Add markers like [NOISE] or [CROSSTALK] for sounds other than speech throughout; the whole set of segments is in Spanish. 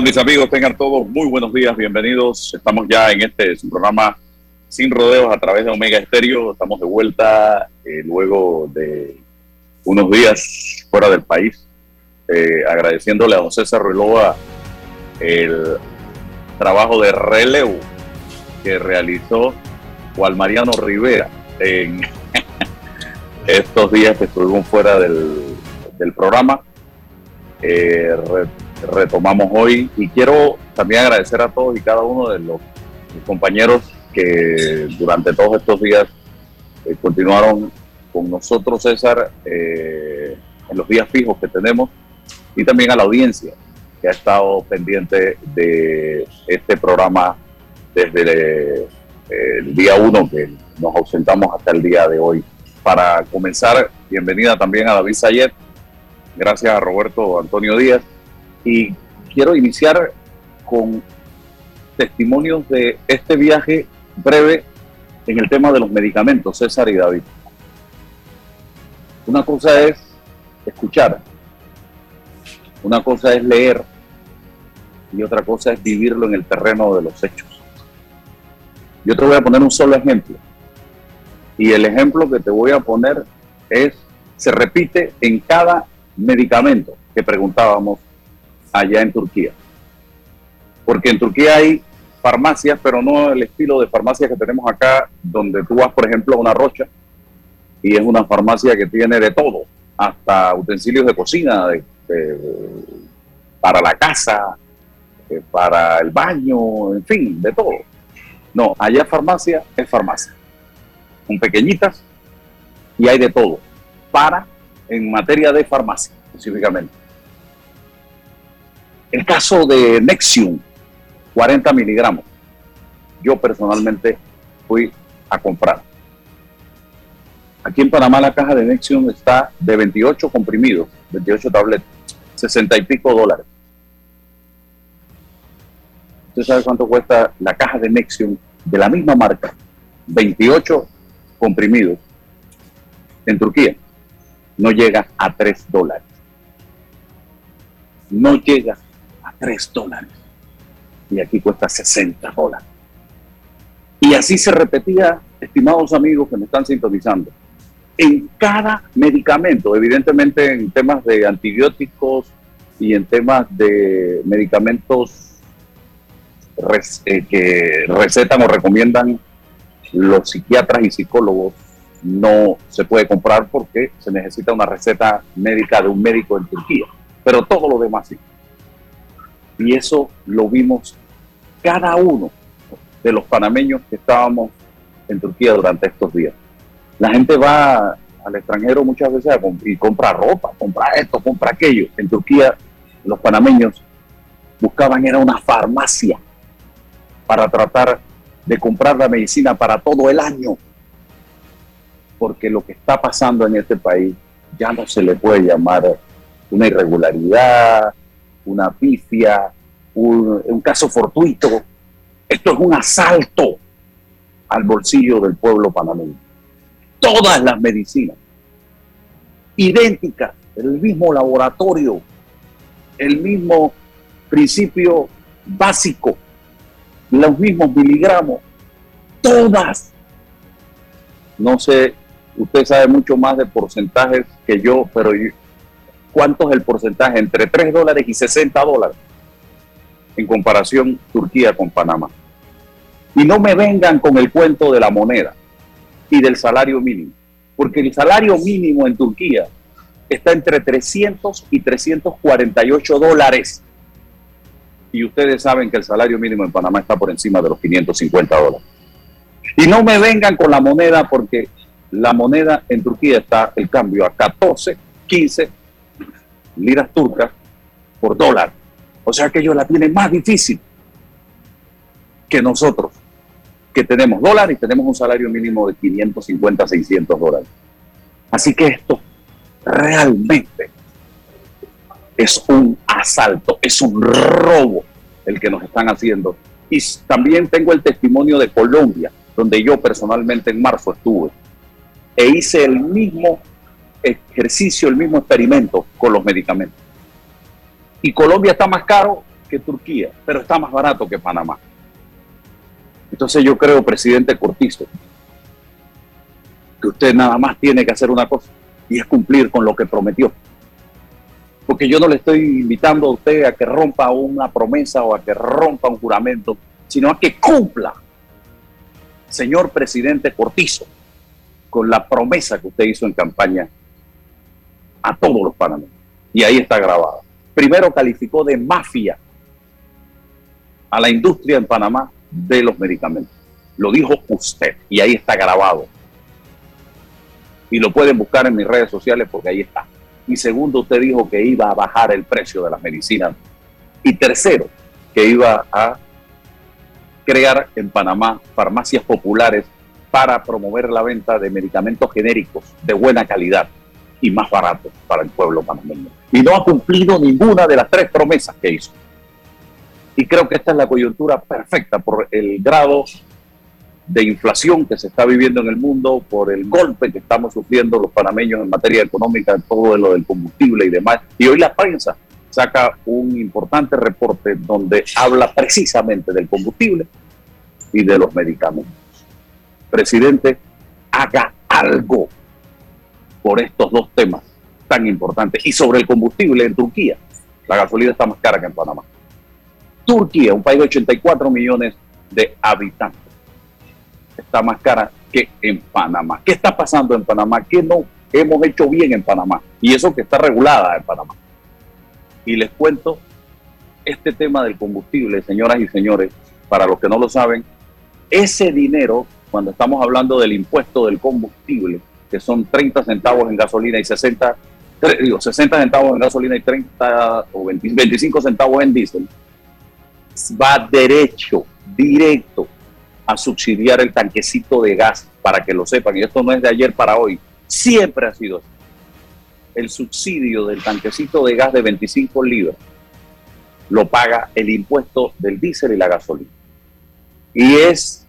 Tal mis amigos? Tengan todos muy buenos días, bienvenidos. Estamos ya en este programa Sin Rodeos a través de Omega Estéreo. Estamos de vuelta eh, luego de unos días fuera del país, eh, agradeciéndole a don César Ruilova el trabajo de relevo que realizó Juan Mariano Rivera en [LAUGHS] estos días que estuvimos fuera del, del programa. Eh, retomamos hoy y quiero también agradecer a todos y cada uno de los compañeros que durante todos estos días eh, continuaron con nosotros, César, eh, en los días fijos que tenemos y también a la audiencia que ha estado pendiente de este programa desde el día uno que nos ausentamos hasta el día de hoy. Para comenzar, bienvenida también a David Sayet, gracias a Roberto Antonio Díaz y quiero iniciar con testimonios de este viaje breve en el tema de los medicamentos, César y David. Una cosa es escuchar, una cosa es leer y otra cosa es vivirlo en el terreno de los hechos. Yo te voy a poner un solo ejemplo. Y el ejemplo que te voy a poner es, se repite en cada medicamento que preguntábamos allá en Turquía. Porque en Turquía hay farmacias, pero no el estilo de farmacia que tenemos acá, donde tú vas, por ejemplo, a una rocha y es una farmacia que tiene de todo, hasta utensilios de cocina, para la casa, eh, para el baño, en fin, de todo. No, allá farmacia es farmacia. Son pequeñitas y hay de todo. Para, en materia de farmacia, específicamente. El caso de Nexium, 40 miligramos. Yo personalmente fui a comprar. Aquí en Panamá la caja de Nexium está de 28 comprimidos, 28 tabletas, 60 y pico dólares. ¿Usted sabe cuánto cuesta la caja de Nexium de la misma marca? 28 comprimidos. En Turquía no llega a 3 dólares. No llega 3 dólares. Y aquí cuesta 60 dólares. Y así se repetía, estimados amigos que me están sintonizando. En cada medicamento, evidentemente en temas de antibióticos y en temas de medicamentos eh, que recetan o recomiendan los psiquiatras y psicólogos, no se puede comprar porque se necesita una receta médica de un médico en Turquía. Pero todo lo demás sí. Y eso lo vimos cada uno de los panameños que estábamos en Turquía durante estos días. La gente va al extranjero muchas veces y compra ropa, compra esto, compra aquello. En Turquía los panameños buscaban era una farmacia para tratar de comprar la medicina para todo el año. Porque lo que está pasando en este país ya no se le puede llamar una irregularidad, una pifia, un, caso fortuito. Esto es un asalto al bolsillo del pueblo panameño. Todas las medicinas, idénticas, el mismo laboratorio, el mismo principio básico, los mismos miligramos, todas. No sé usted sabe mucho más de porcentajes que yo, pero ¿cuánto es el porcentaje? Entre 3 dólares y 60 dólares en comparación Turquía con Panamá. Y no me vengan con el cuento de la moneda y del salario mínimo, porque el salario mínimo en Turquía está entre 300 y 348 dólares. Y ustedes saben que el salario mínimo en Panamá está por encima de los 550 dólares. Y no me vengan con la moneda porque la moneda en Turquía está el cambio a 14, 15 liras turcas por dólar. O sea que ellos la tienen más difícil que nosotros, que tenemos dólares y tenemos un salario mínimo de 550, 600 dólares. Así que esto realmente es un asalto, es un robo el que nos están haciendo. Y también tengo el testimonio de Colombia, donde yo personalmente en marzo estuve e hice el mismo ejercicio, el mismo experimento con los medicamentos. Y Colombia está más caro que Turquía, pero está más barato que Panamá. Entonces yo creo, presidente Cortizo, que usted nada más tiene que hacer una cosa y es cumplir con lo que prometió. Porque yo no le estoy invitando a usted a que rompa una promesa o a que rompa un juramento, sino a que cumpla, señor presidente Cortizo, con la promesa que usted hizo en campaña a todos los panameños. Y ahí está grabado. Primero calificó de mafia a la industria en Panamá de los medicamentos. Lo dijo usted y ahí está grabado. Y lo pueden buscar en mis redes sociales porque ahí está. Y segundo, usted dijo que iba a bajar el precio de las medicinas. Y tercero, que iba a crear en Panamá farmacias populares para promover la venta de medicamentos genéricos de buena calidad y más baratos para el pueblo panameño. Y no ha cumplido ninguna de las tres promesas que hizo. Y creo que esta es la coyuntura perfecta por el grado de inflación que se está viviendo en el mundo, por el golpe que estamos sufriendo los panameños en materia económica, todo lo del combustible y demás. Y hoy la prensa saca un importante reporte donde habla precisamente del combustible y de los medicamentos. Presidente, haga algo por estos dos temas tan importantes. Y sobre el combustible en Turquía, la gasolina está más cara que en Panamá. Turquía, un país de 84 millones de habitantes, está más cara que en Panamá. ¿Qué está pasando en Panamá? ¿Qué no hemos hecho bien en Panamá? Y eso que está regulada en Panamá. Y les cuento este tema del combustible, señoras y señores, para los que no lo saben, ese dinero, cuando estamos hablando del impuesto del combustible, que son 30 centavos en gasolina y 60, digo, 60 centavos en gasolina y 30 o 25 centavos en diésel, va derecho, directo a subsidiar el tanquecito de gas, para que lo sepan, y esto no es de ayer para hoy, siempre ha sido así. El subsidio del tanquecito de gas de 25 libras lo paga el impuesto del diésel y la gasolina. Y es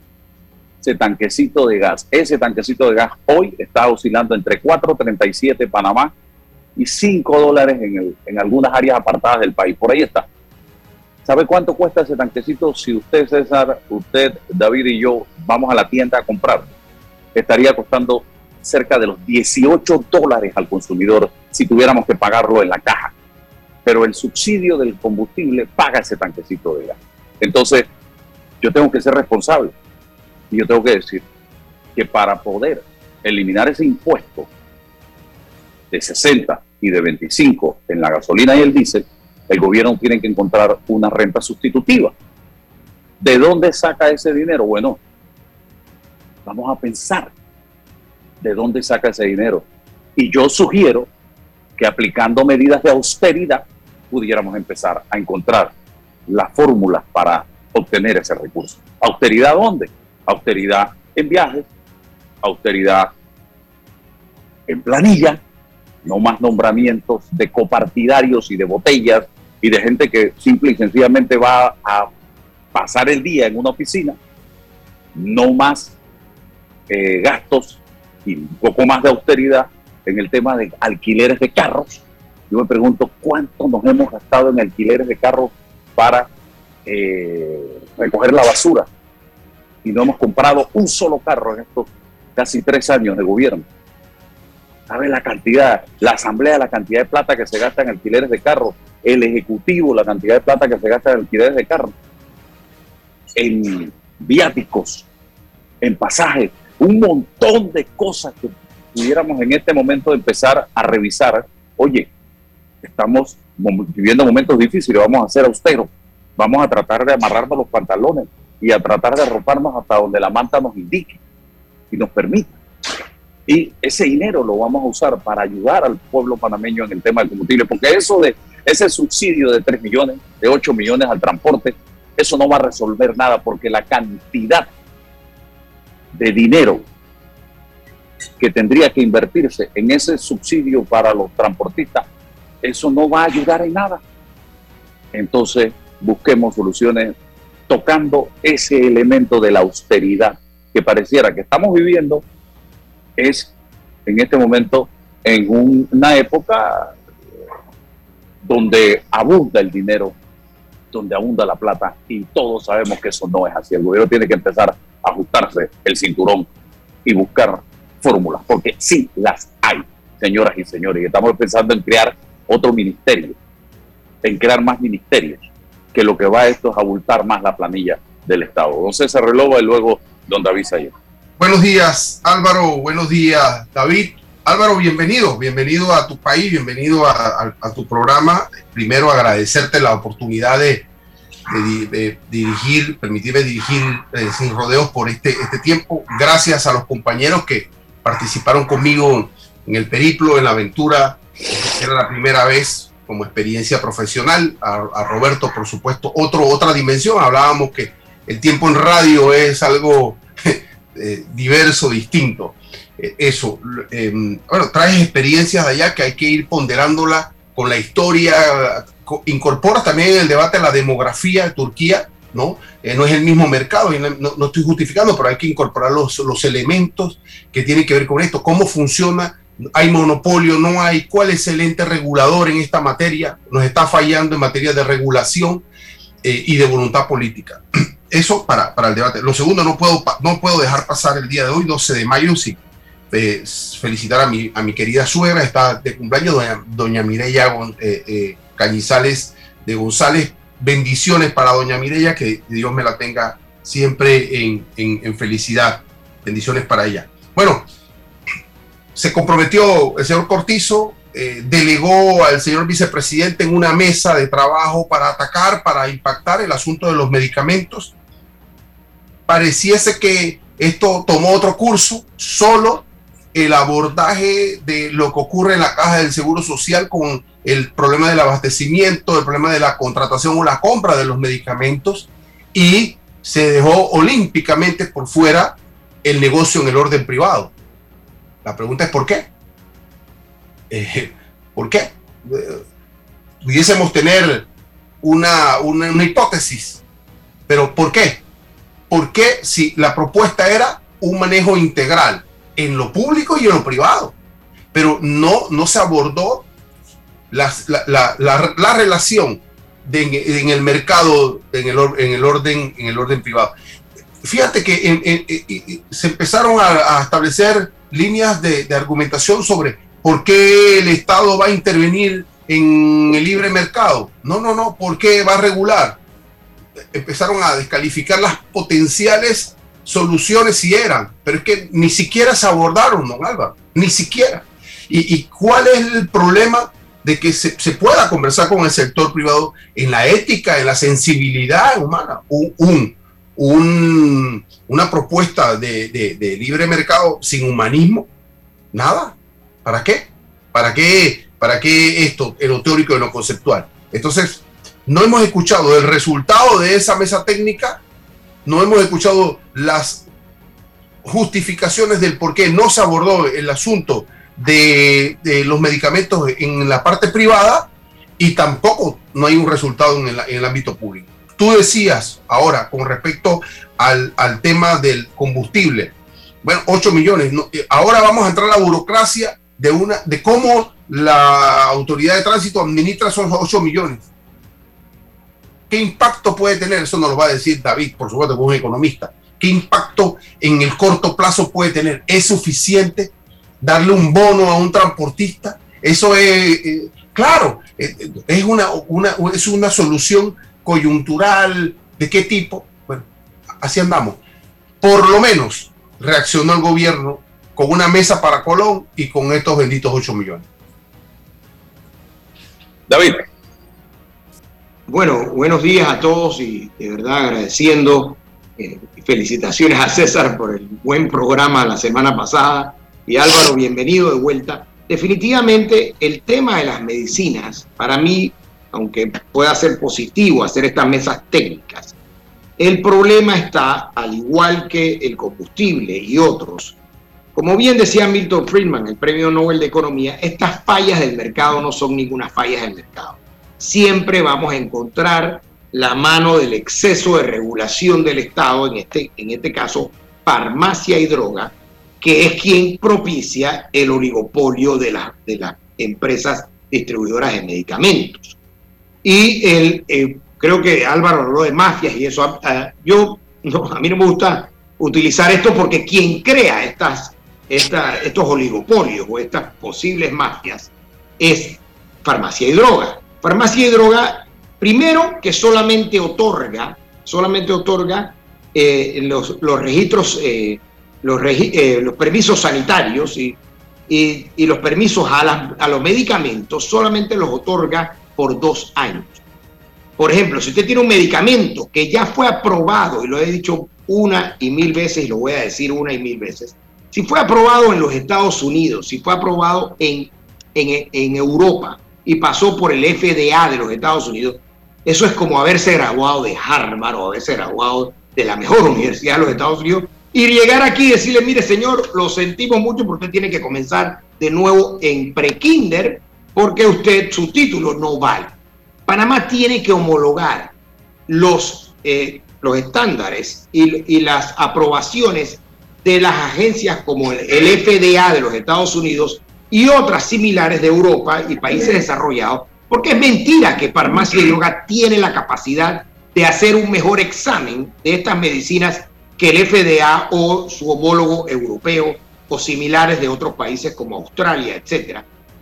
ese tanquecito de gas. Ese tanquecito de gas hoy está oscilando entre 4.37 Panamá y 5 dólares en, en algunas áreas apartadas del país. Por ahí está. ¿Sabe cuánto cuesta ese tanquecito si usted, César, usted, David y yo vamos a la tienda a comprar? Estaría costando cerca de los 18 dólares al consumidor si tuviéramos que pagarlo en la caja. Pero el subsidio del combustible paga ese tanquecito de gas. Entonces, yo tengo que ser responsable. Y yo tengo que decir que para poder eliminar ese impuesto de 60 y de 25 en la gasolina y el diésel, el gobierno tiene que encontrar una renta sustitutiva. ¿De dónde saca ese dinero? Bueno, vamos a pensar de dónde saca ese dinero. Y yo sugiero que aplicando medidas de austeridad pudiéramos empezar a encontrar las fórmulas para obtener ese recurso. ¿Austeridad dónde? Austeridad en viajes, austeridad en planilla, no más nombramientos de copartidarios y de botellas y de gente que simple y sencillamente va a pasar el día en una oficina, no más eh, gastos y un poco más de austeridad en el tema de alquileres de carros. Yo me pregunto cuánto nos hemos gastado en alquileres de carros para eh, recoger la basura y no hemos comprado un solo carro en estos casi tres años de gobierno. ¿Sabe la cantidad? La asamblea, la cantidad de plata que se gasta en alquileres de carro. El ejecutivo, la cantidad de plata que se gasta en alquileres de carro. En viáticos, en pasajes, un montón de cosas que pudiéramos en este momento empezar a revisar. Oye, estamos viviendo momentos difíciles, vamos a ser austeros, vamos a tratar de amarrarnos los pantalones y a tratar de arroparnos hasta donde la manta nos indique y nos permita. Y ese dinero lo vamos a usar para ayudar al pueblo panameño en el tema del combustible, porque eso de ese subsidio de 3 millones, de 8 millones al transporte, eso no va a resolver nada, porque la cantidad de dinero que tendría que invertirse en ese subsidio para los transportistas, eso no va a ayudar en nada. Entonces, busquemos soluciones tocando ese elemento de la austeridad que pareciera que estamos viviendo es en este momento en una época donde abunda el dinero, donde abunda la plata y todos sabemos que eso no es así. El gobierno tiene que empezar a ajustarse el cinturón y buscar fórmulas, porque sí las hay, señoras y señores, y estamos pensando en crear otro ministerio, en crear más ministerios, que lo que va esto es abultar más la planilla del Estado. Entonces se relova y luego don David Sayer. Buenos días, Álvaro. Buenos días, David. Álvaro, bienvenido, bienvenido a tu país, bienvenido a, tu programa. Primero, agradecerte la oportunidad de, dirigir, permitirme dirigir eh, sin rodeos por este, este tiempo. Gracias a los compañeros que participaron conmigo en el periplo, en la aventura. Era la primera vez como experiencia profesional. A, Roberto, por supuesto, otro, otra dimensión. Hablábamos que el tiempo en radio es algo [LAUGHS] eh, diverso, distinto. Eh, eso, em, bueno, traes experiencias de allá que hay que ir ponderándola con la historia, incorporas también el debate la demografía de Turquía, ¿no? Eh, no es el mismo mercado, y no, estoy justificando, pero hay que incorporar los, los elementos que tienen que ver con esto, cómo funciona, hay monopolio, no hay, cuál es el ente regulador en esta materia, nos está fallando en materia de regulación y de voluntad política. [CLEARS THROAT] Eso para, para el debate. Lo segundo, no puedo, no puedo dejar pasar el día de hoy, 12 de mayo, sí, felicitar a mi, a mi querida suegra, está de cumpleaños, doña, doña Mireya eh, eh, Cañizales de González. Bendiciones para doña Mireya, que Dios me la tenga siempre en, en, felicidad. Bendiciones para ella. Bueno, se comprometió el señor Cortizo, eh, delegó al señor vicepresidente en una mesa de trabajo para atacar, para impactar el asunto de los medicamentos pareciese que esto tomó otro curso, solo el abordaje de lo que ocurre en la caja del Seguro Social con el problema del abastecimiento, el problema de la contratación o la compra de los medicamentos y se dejó olímpicamente por fuera el negocio en el orden privado. La pregunta es ¿por qué? Eh, ¿Por qué? Pudiésemos tener una, una, una hipótesis, pero ¿por qué? ¿Por qué si la propuesta era un manejo integral en lo público y en lo privado? Pero no, no se abordó la, la, relación en el mercado, en el, en el, orden, en el orden privado. Fíjate que se empezaron a, establecer líneas de, de argumentación sobre por qué el Estado va a intervenir en el libre mercado. No, no, no, ¿por qué va a regular? empezaron a descalificar las potenciales soluciones si eran, pero es que ni siquiera se abordaron, don Álvaro, ni siquiera. ¿Y, cuál es el problema de que se, pueda conversar con el sector privado en la ética, en la sensibilidad humana? Un, un, una propuesta de, de, libre mercado sin humanismo, nada. ¿Para qué? ¿Para qué? ¿Para qué esto en lo teórico y en lo conceptual? Entonces, no hemos escuchado el resultado de esa mesa técnica, no hemos escuchado las justificaciones del por qué no se abordó el asunto de, los medicamentos en la parte privada y tampoco no hay un resultado en el, ámbito público. Tú decías ahora con respecto al, tema del combustible, bueno, 8 millones, eh, ahora vamos a entrar a la burocracia de, una, de cómo la autoridad de tránsito administra esos 8 millones. ¿Qué impacto puede tener? Eso nos lo va a decir David, por supuesto, como un economista. ¿Qué impacto en el corto plazo puede tener? ¿Es suficiente? darle un bono a un transportista. Eso es, eh, claro, eh, es una, es una solución coyuntural. ¿De qué tipo? Bueno, así andamos. Por lo menos reaccionó el gobierno con una mesa para Colón y con estos benditos 8 millones. David. Bueno, buenos días a todos y de verdad agradeciendo, eh, felicitaciones a César por el buen programa la semana pasada y Álvaro, bienvenido de vuelta. Definitivamente el tema de las medicinas, para mí, aunque pueda ser positivo hacer estas mesas técnicas, el problema está, al igual que el combustible y otros, como bien decía Milton Friedman, el Premio Nobel de Economía, estas fallas del mercado no son ninguna fallas del mercado. Siempre vamos a encontrar la mano del exceso de regulación del Estado, en este, en este caso farmacia y droga, que es quien propicia el oligopolio de, de las empresas distribuidoras de medicamentos. Y el, eh, creo que Álvaro habló de mafias y eso. Ah, yo, no, a mí no me gusta utilizar esto porque quien crea estas estos oligopolios o estas posibles mafias es farmacia y droga. Farmacia y droga, primero que solamente otorga, solamente otorga eh, los, registros, eh, los, eh, los, permisos sanitarios y, y, los permisos a, a los medicamentos, solamente los otorga por dos años. Por ejemplo, si usted tiene un medicamento que ya fue aprobado, y lo he dicho una y mil veces, y lo voy a decir una y mil veces, si fue aprobado en los Estados Unidos, si fue aprobado en, en, Europa y pasó por el FDA de los Estados Unidos, eso es como haberse graduado de Harvard o haberse graduado de la mejor [LAUGHS] universidad de los Estados Unidos y llegar aquí y decirle, mire señor, lo sentimos mucho porque usted tiene que comenzar de nuevo en pre-kinder porque usted, su título no vale. Panamá tiene que homologar los, eh, los estándares y, y, las aprobaciones de las agencias como el FDA de los Estados Unidos y otras similares de Europa y países desarrollados, porque es mentira que Farmacia y Droga tiene la capacidad de hacer un mejor examen de estas medicinas que el FDA o su homólogo europeo o similares de otros países como Australia, etc.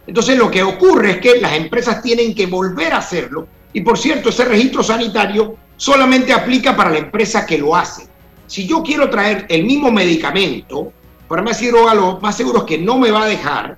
Entonces lo que ocurre es que las empresas tienen que volver a hacerlo. Y por cierto ese registro sanitario solamente aplica para la empresa que lo hace. Si yo quiero traer el mismo medicamento, para mí Droga lo más seguro es que no me va a dejar,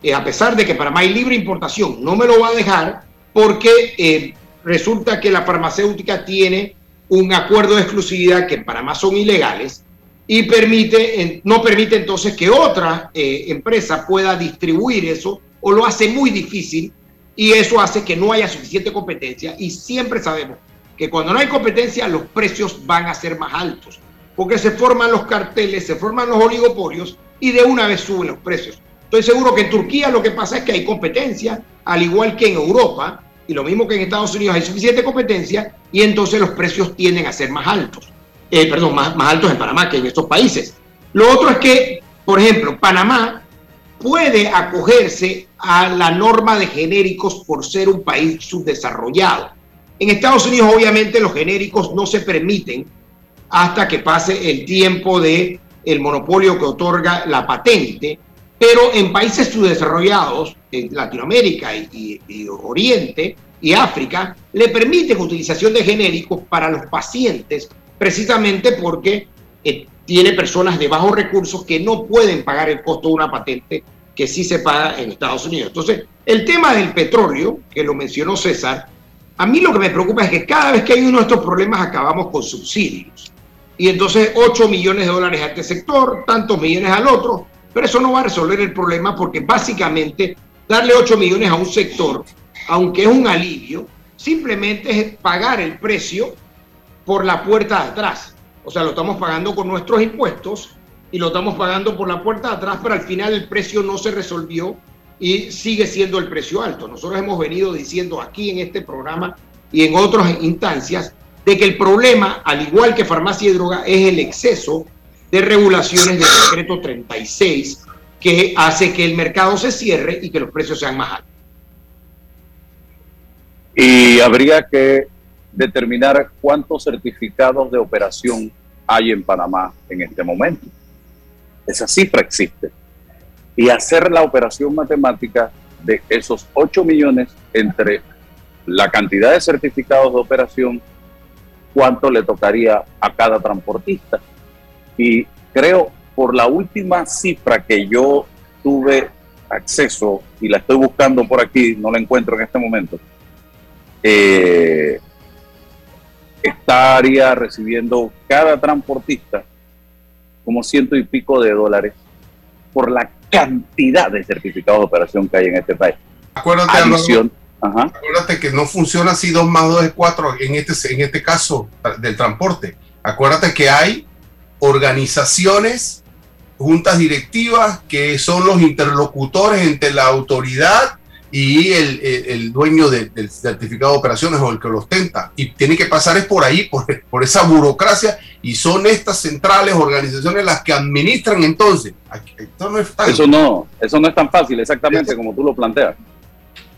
eh, a pesar de que para mí hay libre importación, no me lo va a dejar porque eh, resulta que la farmacéutica tiene un acuerdo de exclusividad que para más son ilegales y permite, no permite entonces que otra eh, empresa pueda distribuir eso o lo hace muy difícil y eso hace que no haya suficiente competencia y siempre sabemos que cuando no hay competencia los precios van a ser más altos porque se forman los carteles, se forman los oligopolios y de una vez suben los precios. Estoy seguro que en Turquía lo que pasa es que hay competencia, al igual que en Europa, y lo mismo que en Estados Unidos hay suficiente competencia, y entonces los precios tienden a ser más altos. Eh, perdón, más, más altos en Panamá que en estos países. Lo otro es que, por ejemplo, Panamá puede acogerse a la norma de genéricos por ser un país subdesarrollado. En Estados Unidos, obviamente, los genéricos no se permiten hasta que pase el tiempo de el monopolio que otorga la patente, pero en países subdesarrollados, en Latinoamérica y, Oriente y África, le permiten utilización de genéricos para los pacientes, precisamente porque eh, tiene personas de bajos recursos que no pueden pagar el costo de una patente que sí se paga en Estados Unidos. Entonces, el tema del petróleo, que lo mencionó César, a mí lo que me preocupa es que cada vez que hay uno de estos problemas acabamos con subsidios y entonces 8 millones de dólares a este sector, tantos millones al otro, pero eso no va a resolver el problema porque básicamente darle 8 millones a un sector, aunque es un alivio, simplemente es pagar el precio por la puerta de atrás. O sea, lo estamos pagando con nuestros impuestos y lo estamos pagando por la puerta de atrás, pero al final el precio no se resolvió y sigue siendo el precio alto. Nosotros hemos venido diciendo aquí en este programa y en otras instancias de que el problema, al igual que farmacia y droga, es el exceso de regulaciones del decreto 36 que hace que el mercado se cierre y que los precios sean más altos. Y habría que determinar cuántos certificados de operación hay en Panamá en este momento. Esa cifra existe. y hacer la operación matemática de esos 8 millones entre la cantidad de certificados de operación, cuánto le tocaría a cada transportista. Y creo, por la última cifra que yo tuve acceso y la estoy buscando por aquí, no la encuentro en este momento, eh, estaría recibiendo cada transportista como ciento y pico de dólares por la cantidad de certificados de operación que hay en este país. Acuérdate, acuérdate que no funciona así 2 más 2 es 4 en este, en este caso del transporte. Acuérdate que hay organizaciones, juntas directivas que son los interlocutores entre la autoridad y el, el, dueño del certificado de operaciones o el que lo ostenta. Y tiene que pasar es por ahí, por, [LAUGHS] por, esa burocracia, y son estas centrales, organizaciones las que administran entonces. no es Eso, no, eso no es tan fácil, exactamente como tú lo planteas.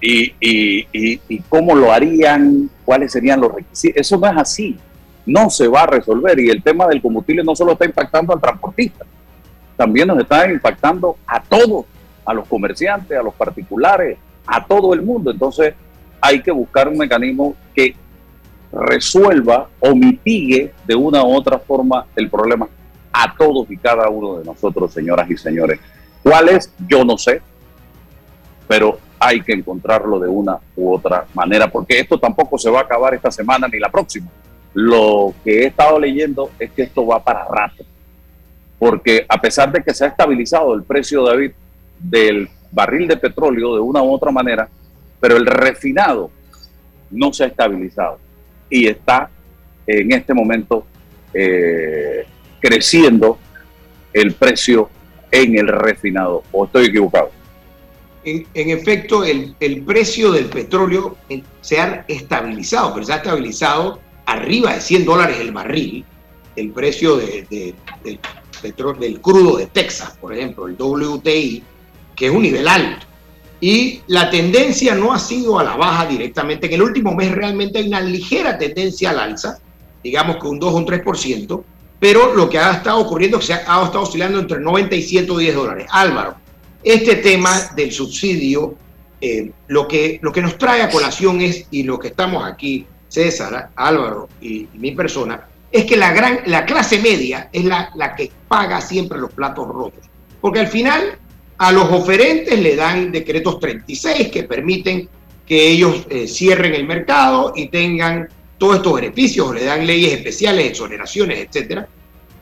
Y, y, y, y, cómo lo harían, cuáles serían los requisitos. Eso no es así, no se va a resolver. Y el tema del combustible no solo está impactando al transportista, también nos está impactando a todos, a los comerciantes, a los particulares, a todo el mundo. Entonces hay que buscar un mecanismo que resuelva o mitigue de una u otra forma el problema a todos y cada uno de nosotros, señoras y señores. ¿Cuál es? Yo no sé, pero hay que encontrarlo de una u otra manera, porque esto tampoco se va a acabar esta semana ni la próxima. Lo que he estado leyendo es que esto va para rato, porque a pesar de que se ha estabilizado el precio, David, del barril de petróleo de una u otra manera, pero el refinado no se ha estabilizado y está en este momento eh, creciendo el precio en el refinado. ¿O estoy equivocado? En, efecto, el, precio del petróleo eh, se ha estabilizado, pero se ha estabilizado arriba de 100 dólares el barril, el precio del crudo de Texas, por ejemplo, el WTI, que es un nivel alto. Y la tendencia no ha sido a la baja directamente. En el último mes realmente hay una ligera tendencia al alza, digamos que un 2 o un 3%, pero lo que ha estado ocurriendo es que se ha, estado oscilando entre 90 y 110 dólares. Álvaro, este tema del subsidio, eh, lo, que, lo que nos trae a colación es, y lo que estamos aquí, César, Álvaro y, mi persona, es que la, gran, la clase media es la, la que paga siempre los platos rotos. Porque al final a los oferentes le dan decretos 36 que permiten que ellos eh, cierren el mercado y tengan todos estos beneficios, le dan leyes especiales, exoneraciones, etc.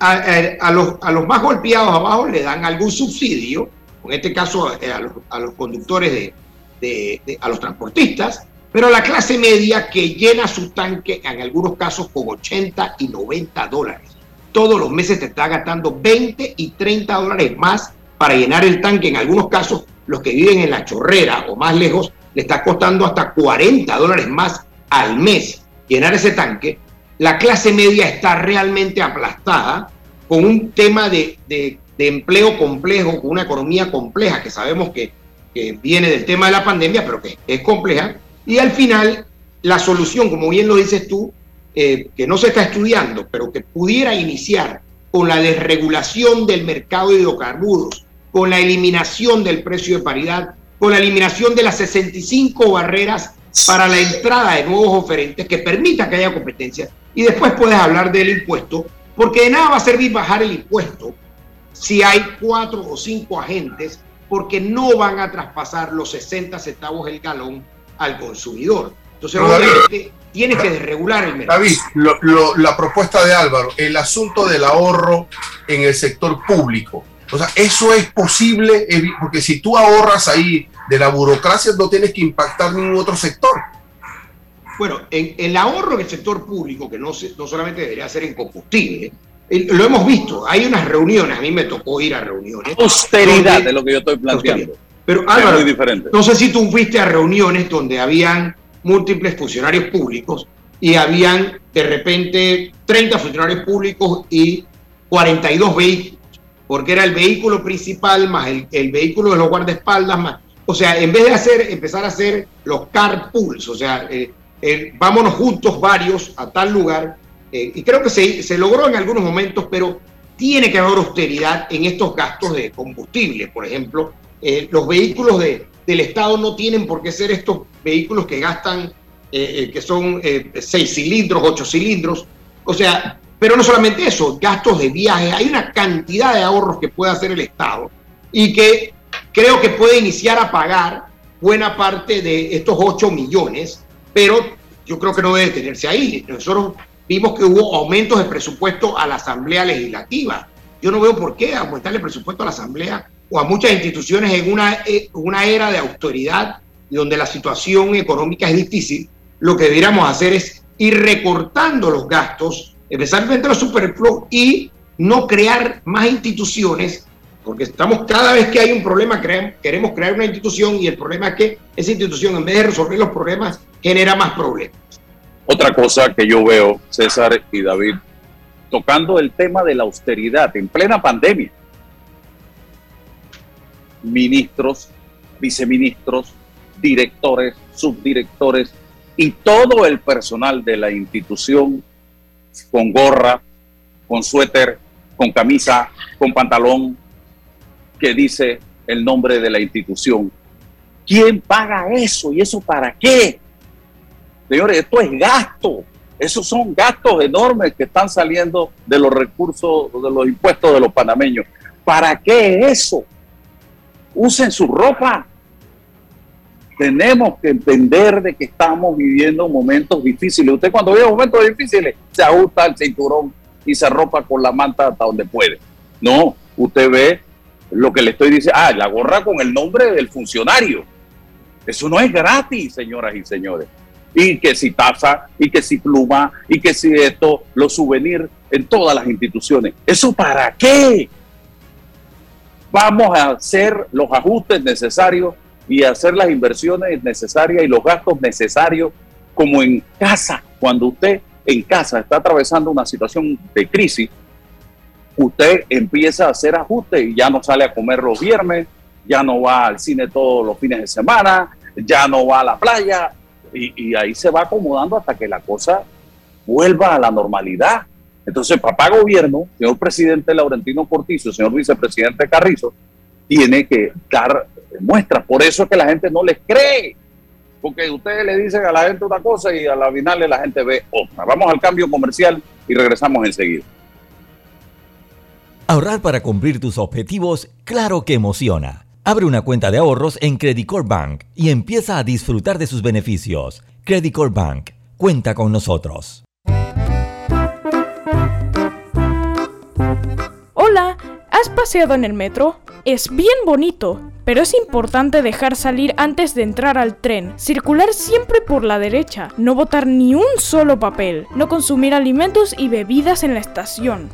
A, los, a los más golpeados abajo le dan algún subsidio, en este caso eh, a, los, conductores de, a los transportistas, pero la clase media que llena su tanque en algunos casos con 80 y 90 dólares. Todos los meses te está gastando 20 y 30 dólares más para llenar el tanque, en algunos casos, los que viven en la chorrera o más lejos, le está costando hasta 40 dólares más al mes llenar ese tanque, la clase media está realmente aplastada con un tema de, empleo complejo, con una economía compleja que sabemos que, viene del tema de la pandemia, pero que es compleja. Y al final, la solución, como bien lo dices tú, eh, que no se está estudiando, pero que pudiera iniciar con la desregulación del mercado de hidrocarburos, con la eliminación del precio de paridad, con la eliminación de las 65 barreras para la entrada de nuevos oferentes que permita que haya competencia. Y después puedes hablar del impuesto, porque de nada va a servir bajar el impuesto si hay cuatro o cinco agentes, porque no van a traspasar los 60 centavos el galón al consumidor. Entonces, obviamente, tienes que desregular el mercado. David, la propuesta de Álvaro, el asunto del ahorro en el sector público o sea, eso es posible porque si tú ahorras ahí de la burocracia no tienes que impactar ningún otro sector. Bueno, en, el ahorro en el sector público, que no, no solamente debería ser en combustible, lo hemos visto, hay unas reuniones, a mí me tocó ir a reuniones. Austeridad de lo que yo estoy planteando. Pero Álvaro, diferente. no sé si tú fuiste a reuniones donde habían múltiples funcionarios públicos y habían de repente 30 funcionarios públicos y 42 vehículos porque era el vehículo principal más el, vehículo de los guardaespaldas más. O sea, en vez de hacer, empezar a hacer los carpools, o sea, eh, eh, vámonos juntos varios a tal lugar, eh, y creo que se, se logró en algunos momentos, pero tiene que haber austeridad en estos gastos de combustible, por ejemplo, eh, los vehículos de, del Estado no tienen por qué ser estos vehículos que gastan, que son seis cilindros, ocho cilindros. O sea, pero no solamente eso, gastos de viaje, hay una cantidad de ahorros que puede hacer el Estado y que creo que puede iniciar a pagar buena parte de estos 8 millones, pero yo creo que no debe detenerse ahí. Nosotros vimos que hubo aumentos de presupuesto a la Asamblea Legislativa. Yo no veo por qué aumentarle presupuesto a la Asamblea o a muchas instituciones en una, eh, una era de autoridad donde la situación económica es difícil. Lo que deberíamos hacer es ir recortando los gastos, especialmente los superfluos, y no crear más instituciones porque estamos cada vez que hay un problema queremos crear una institución y el problema es que esa institución en vez de resolver los problemas genera más problemas. Otra cosa que yo veo, César y David, tocando el tema de la austeridad en plena pandemia. Ministros, viceministros, directores, subdirectores y todo el personal de la institución con gorra, con suéter, con camisa, con pantalón, que dice el nombre de la institución. ¿Quién paga eso? ¿Y eso para qué? Señores, esto es gasto. Esos son gastos enormes que están saliendo de los recursos, de los impuestos de los panameños. ¿Para qué eso? Usen su ropa. Tenemos que entender de que estamos viviendo momentos difíciles. Usted cuando vive momentos difíciles se ajusta el cinturón y se arropa con la manta hasta donde puede. No, usted ve lo que le estoy diciendo, ah, la gorra con el nombre del funcionario. Eso no es gratis, señoras y señores. Y que si taza, y que si pluma, y que si esto, los souvenirs en todas las instituciones. ¿Eso para qué? Vamos a hacer los ajustes necesarios y hacer las inversiones necesarias y los gastos necesarios como en casa, cuando usted en casa está atravesando una situación de crisis, usted empieza a hacer ajustes y ya no sale a comer los viernes, ya no va al cine todos los fines de semana, ya no va a la playa y, ahí se va acomodando hasta que la cosa vuelva a la normalidad. Entonces, papá gobierno, señor presidente Laurentino Cortizo, señor vicepresidente Carrizo, tiene que dar muestras. Por eso es que la gente no les cree. Porque ustedes le dicen a la gente una cosa y a la final la gente ve otra. Vamos al cambio comercial y regresamos enseguida. Ahorrar para cumplir tus objetivos, claro que emociona. Abre una cuenta de ahorros en Credit Bank y empieza a disfrutar de sus beneficios. Credit Bank, cuenta con nosotros. Hola, ¿has paseado en el metro? Es bien bonito, pero es importante dejar salir antes de entrar al tren, circular siempre por la derecha, no botar ni un solo papel, no consumir alimentos y bebidas en la estación.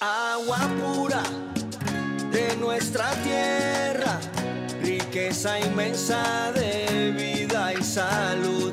Agua pura de nuestra tierra, riqueza inmensa de vida y salud.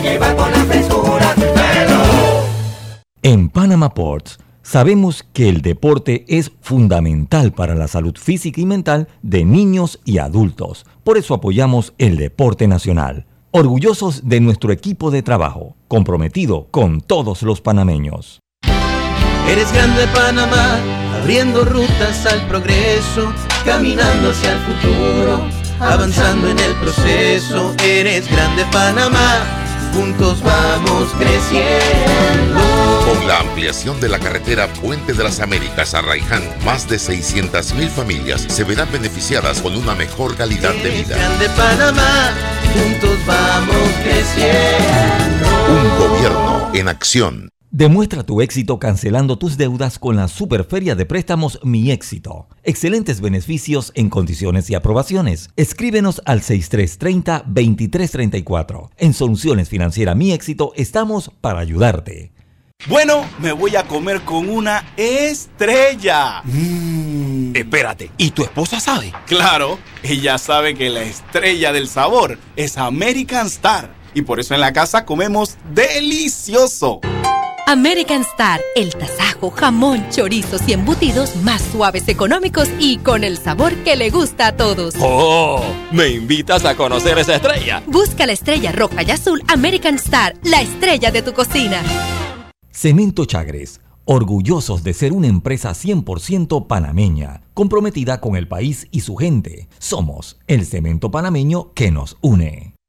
en Panama Ports sabemos que el deporte es fundamental para la salud física y mental de niños y adultos. Por eso apoyamos el deporte nacional. Orgullosos de nuestro equipo de trabajo, comprometido con todos los panameños. Eres grande Panamá, abriendo rutas al progreso, caminando hacia el futuro, avanzando en el proceso. Eres grande Panamá, juntos vamos creciendo. Con la ampliación de la carretera Puente de las Américas a Raiján, más de 600.000 familias se verán beneficiadas con una mejor calidad de vida. Grande Panamá, juntos vamos creciendo. Un gobierno en acción. Demuestra tu éxito cancelando tus deudas con la Superferia de Préstamos Mi Éxito. Excelentes beneficios en condiciones y aprobaciones. Escríbenos al 6330-2334. En Soluciones Financieras Mi Éxito estamos para ayudarte. Bueno, me voy a comer con una estrella. Espérate, ¿y tu esposa sabe? Claro, ella sabe que la estrella del sabor es American Star. Y por eso en la casa comemos delicioso. American Star, el tasajo, jamón, chorizos y embutidos más suaves, económicos y con el sabor que le gusta a todos. ¡Oh! ¿Me invitas a conocer esa estrella? Busca la estrella roja y azul American Star, la estrella de tu cocina. Cemento Chagres, orgullosos de ser una empresa 100% panameña, comprometida con el país y su gente. Somos el cemento panameño que nos une.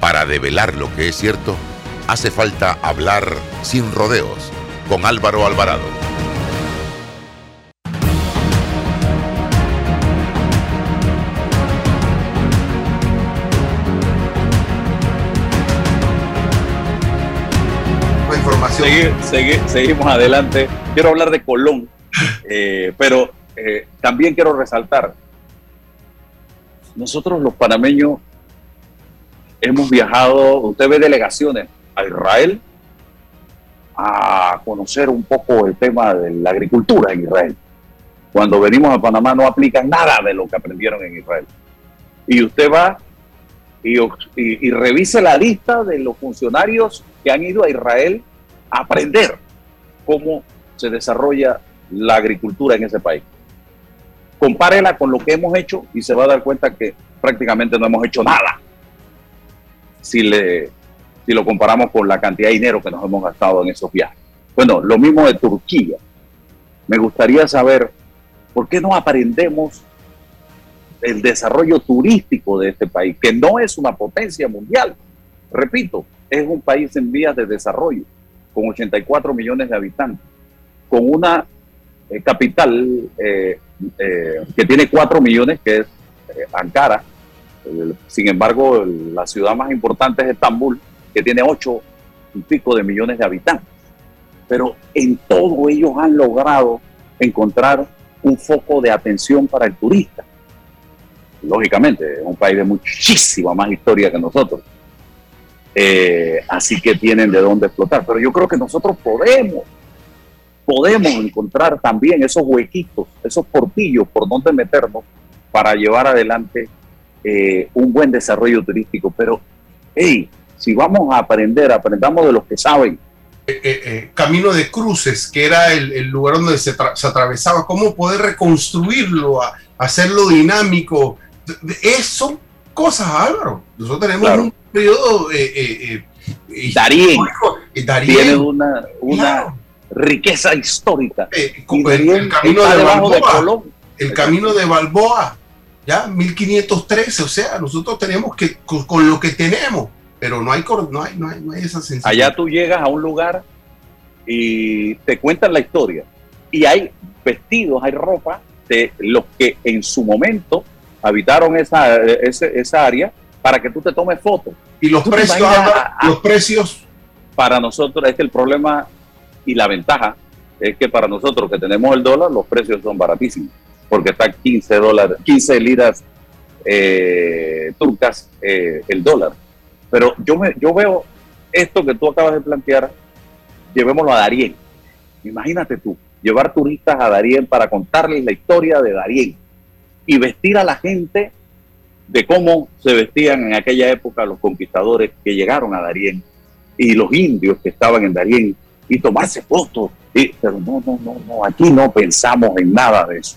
Para develar lo que es cierto, hace falta hablar sin rodeos con Álvaro Alvarado. información. seguimos adelante. Quiero hablar de Colón, eh, pero eh, también quiero resaltar, nosotros los panameños hemos viajado, usted ve delegaciones a Israel a conocer un poco el tema de la agricultura en Israel. Cuando venimos a Panamá no aplican nada de lo que aprendieron en Israel. Y usted va y, revise la lista de los funcionarios que han ido a Israel a aprender cómo se desarrolla la agricultura en ese país. Compárela con lo que hemos hecho y se va a dar cuenta que prácticamente no hemos hecho nada si, le, si lo comparamos con la cantidad de dinero que nos hemos gastado en esos viajes. Bueno, lo mismo de Turquía. Me gustaría saber por qué no aprendemos el desarrollo turístico de este país, que no es una potencia mundial. Repito, es un país en vías de desarrollo, con 84 millones de habitantes, con una eh, capital eh, eh, que tiene 4 millones, que es Ankara, sin embargo, la ciudad más importante es Estambul, que tiene ocho y pico de millones de habitantes. Pero en todo ellos han logrado encontrar un foco de atención para el turista. Lógicamente, es un país de muchísima más historia que nosotros. Eh, así que tienen de dónde explotar. Pero yo creo que nosotros podemos, podemos encontrar también esos huequitos, esos portillos por donde meternos para llevar adelante eh, un buen desarrollo turístico. Pero, hey, si vamos a aprender, aprendamos de los que saben. Eh, eh, camino de Cruces, que era el, lugar donde se, atravesaba, cómo poder reconstruirlo, hacerlo dinámico. Es, son cosas, Álvaro. Nosotros tenemos un periodo. Darien, tiene una, una riqueza histórica. el, camino de Balboa, el camino de Balboa, ya 1513, o sea, nosotros tenemos que, con, lo que tenemos, pero no hay, no hay, no hay, no hay esa sensación. Allá tú llegas a un lugar y te cuentan la historia, y hay vestidos, hay ropa de los que en su momento habitaron esa, esa, área para que tú te tomes fotos. Y los precios, los precios. Para nosotros es que el problema y la ventaja es que para nosotros que tenemos el dólar, los precios son baratísimos porque está 15 dólares, 15 liras eh, turcas eh, el dólar. Pero yo, yo veo esto que tú acabas de plantear, llevémoslo a Darien. Imagínate tú, llevar turistas a Darién para contarles la historia de Darién y vestir a la gente de cómo se vestían en aquella época los conquistadores que llegaron a Darién y los indios que estaban en Darién y tomarse fotos. Y, pero no, no, no, no, aquí no pensamos en nada de eso.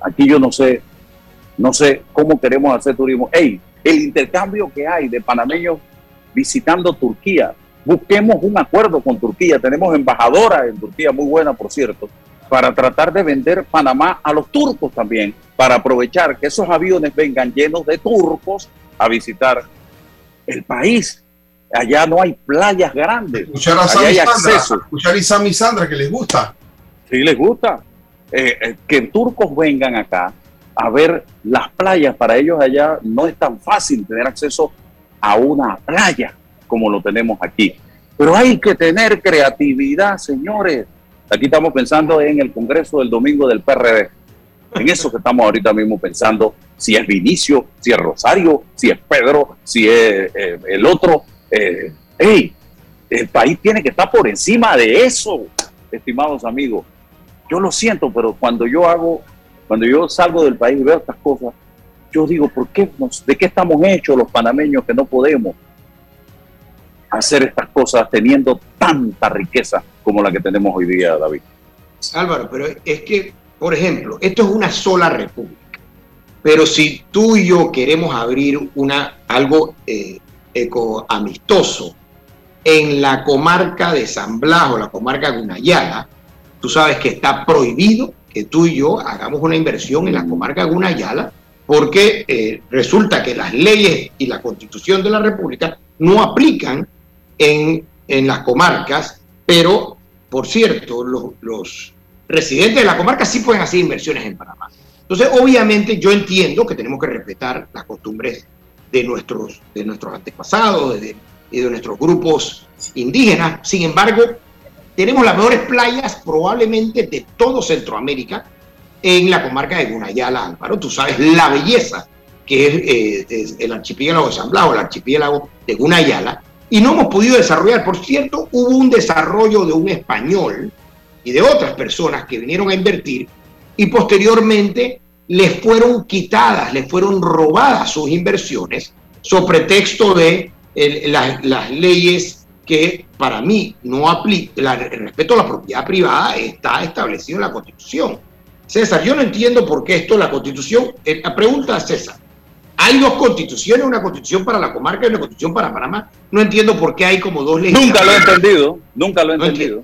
Aquí yo no sé, no sé cómo queremos hacer turismo. Hey, el intercambio que hay de panameños visitando Turquía, busquemos un acuerdo con Turquía. Tenemos embajadora en Turquía, muy buena, por cierto, para tratar de vender Panamá a los turcos también, para aprovechar que esos aviones vengan llenos de turcos a visitar el país. Allá no hay playas grandes. Escuchar a Sam Allá hay y Sandra, acceso. escuchar a Sandra que les gusta. Sí, les gusta. Eh, eh, que turcos vengan acá a ver las playas. Para ellos allá no es tan fácil tener acceso a una playa como lo tenemos aquí. Pero hay que tener creatividad, señores. Aquí estamos pensando en el Congreso del domingo del PRD. En eso que estamos ahorita mismo pensando, si es Vinicio, si es Rosario, si es Pedro, si es eh, el otro. El país tiene que estar por encima de eso, estimados amigos. Yo lo siento, pero cuando yo hago, cuando yo salgo del país y veo estas cosas, yo digo, ¿por qué ¿de qué estamos hechos los panameños que no podemos hacer estas cosas teniendo tanta riqueza como la que tenemos hoy día, David? Álvaro, pero es que, por ejemplo, esto es una sola república. Pero si tú y yo queremos abrir una, algo eh, ecoamistoso en la comarca de San Blas o la comarca de Gunayala, tú sabes que está prohibido que tú y yo hagamos una inversión en la comarca de Gunayala porque eh, resulta que las leyes y la constitución de la República no aplican en, en las comarcas, pero, por cierto, los, los residentes de la comarca sí pueden hacer inversiones en Panamá. Entonces, obviamente, yo entiendo que tenemos que respetar las costumbres de nuestros, de nuestros antepasados de, y de nuestros grupos indígenas. Sin embargo, tenemos las mejores playas probablemente de todo Centroamérica en la comarca de Gunayala, Álvaro. Tú sabes la belleza que es, eh, es el archipiélago de San Blas o el archipiélago de Gunayala. Y no hemos podido desarrollar. Por cierto, hubo un desarrollo de un español y de otras personas que vinieron a invertir y posteriormente les fueron quitadas, les fueron robadas sus inversiones sobre pretexto de las leyes que para mí no aplican, el respeto a la propiedad privada está establecido en la Constitución. César, yo no entiendo por qué esto, la Constitución, eh, la pregunta a César, hay dos constituciones, una constitución para la comarca y una constitución para Panamá. No entiendo por qué hay como dos leyes. Nunca lo he entendido, nunca lo he entendido.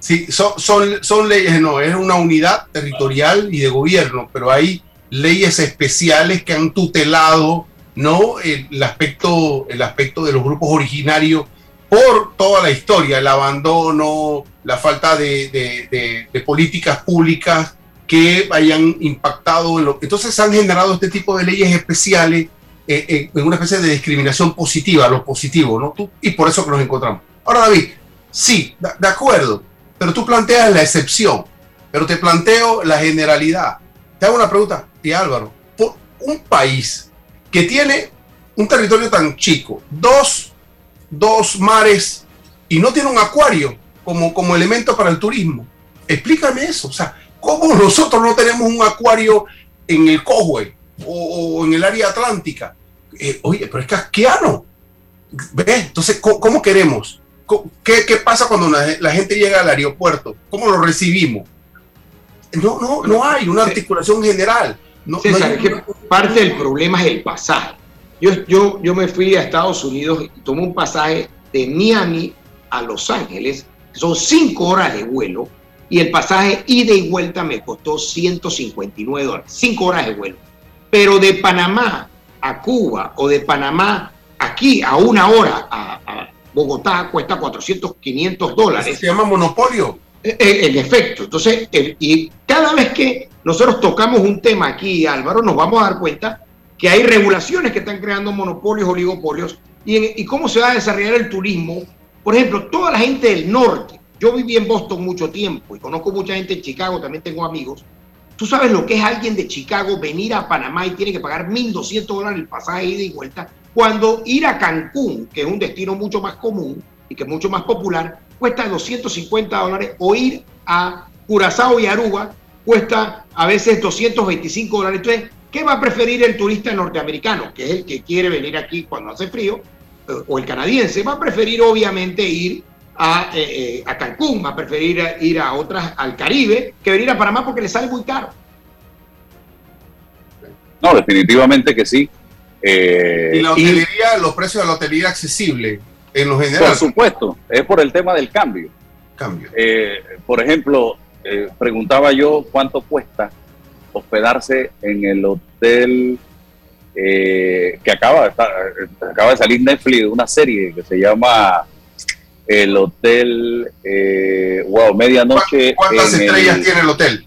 Sí, son, son, son leyes, no, es una unidad territorial y de gobierno, pero hay leyes especiales que han tutelado ¿no? el, el aspecto, el aspecto de los grupos originarios por toda la historia, el abandono, la falta de, políticas públicas que hayan impactado en lo entonces han generado este tipo de leyes especiales eh, eh, en una especie de discriminación positiva, lo positivo, ¿no? Y por eso que nos encontramos. Ahora, David, sí, de acuerdo, pero tú planteas la excepción, pero te planteo la generalidad. Te hago una pregunta, y Álvaro, por un país que tiene un territorio tan chico, dos, dos mares, y no tiene un acuario como, como elemento para el turismo, explícame eso, o sea, ¿cómo nosotros no tenemos un acuario en el Cojue o, o en el área atlántica? Eh, oye, pero es casquiano. ¿Ves? Entonces, ¿cómo, cómo queremos? ¿Qué, ¿Qué, pasa cuando la, la, gente llega al aeropuerto? ¿Cómo lo recibimos? No, no, no hay una articulación general. No, César, no hay... que parte del problema es el pasaje. Yo, yo, yo me fui a Estados Unidos y tomé un pasaje de Miami a Los Ángeles, son cinco horas de vuelo, y el pasaje ida y vuelta me costó 159 dólares, cinco horas de vuelo. Pero de Panamá a Cuba o de Panamá aquí a una hora a, a Bogotá cuesta 400, 500 dólares. Se llama monopolio. En, en efecto, entonces, el, y cada vez que nosotros tocamos un tema aquí, Álvaro, nos vamos a dar cuenta que hay regulaciones que están creando monopolios, oligopolios, y, cómo se va a desarrollar el turismo. Por ejemplo, toda la gente del norte, yo viví en Boston mucho tiempo y conozco mucha gente en Chicago, también tengo amigos. Tú sabes lo que es alguien de Chicago venir a Panamá y tiene que pagar 1.200 dólares el pasaje ida y vuelta, cuando ir a Cancún, que es un destino mucho más común y que es mucho más popular, cuesta 250 dólares, o ir a Curazao y Aruba cuesta a veces 225 dólares. Entonces, ¿qué va a preferir el turista norteamericano, que es el que quiere venir aquí cuando hace frío, eh, o el canadiense? Va a preferir obviamente ir a, eh, eh, a Cancún, va a preferir ir a otras, al Caribe, que venir a Panamá porque le sale muy caro. No, definitivamente que sí. Eh, y la hotelería, los precios de la hotelería accesible en lo general. Por supuesto, es por el tema del cambio. Cambio. Eh, por ejemplo, eh, preguntaba yo cuánto cuesta hospedarse en el hotel eh, que acaba de, estar- acaba de salir Netflix de una serie que se llama el hotel eh, wow medianoche ¿Cuántas estrellas el- tiene el hotel?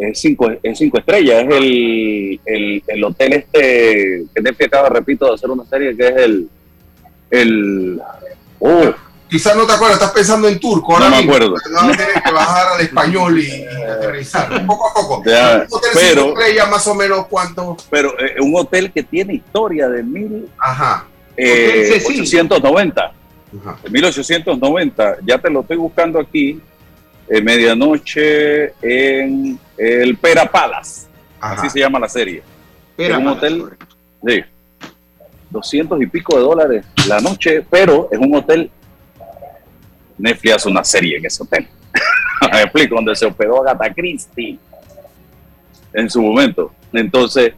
es cinco, es cinco estrellas, es el, el, el hotel este que Netflix acaba, repito, de hacer una serie que es el, el, oh, Quizás no te acuerdas, estás pensando en turco ahora No me acuerdo. No, tienes que bajar al español y, y aterrizar. Poco a poco. Ya, Un hotel pero- cinco estrellas, más o menos, ¿cuánto? pero eh, un hotel que tiene historia de mil, Ajá. eh, Hotel Cecil. 890, de 1890, ya te lo estoy buscando aquí, eh, medianoche en el Pera Palace, así se llama la serie. Pera es un Palace, hotel, sí, 200 y pico de dólares la noche, pero es un hotel. Netflix hace una serie en ese hotel. [LAUGHS] Me explico, donde se hospedó Agatha Christie en su momento. Entonces,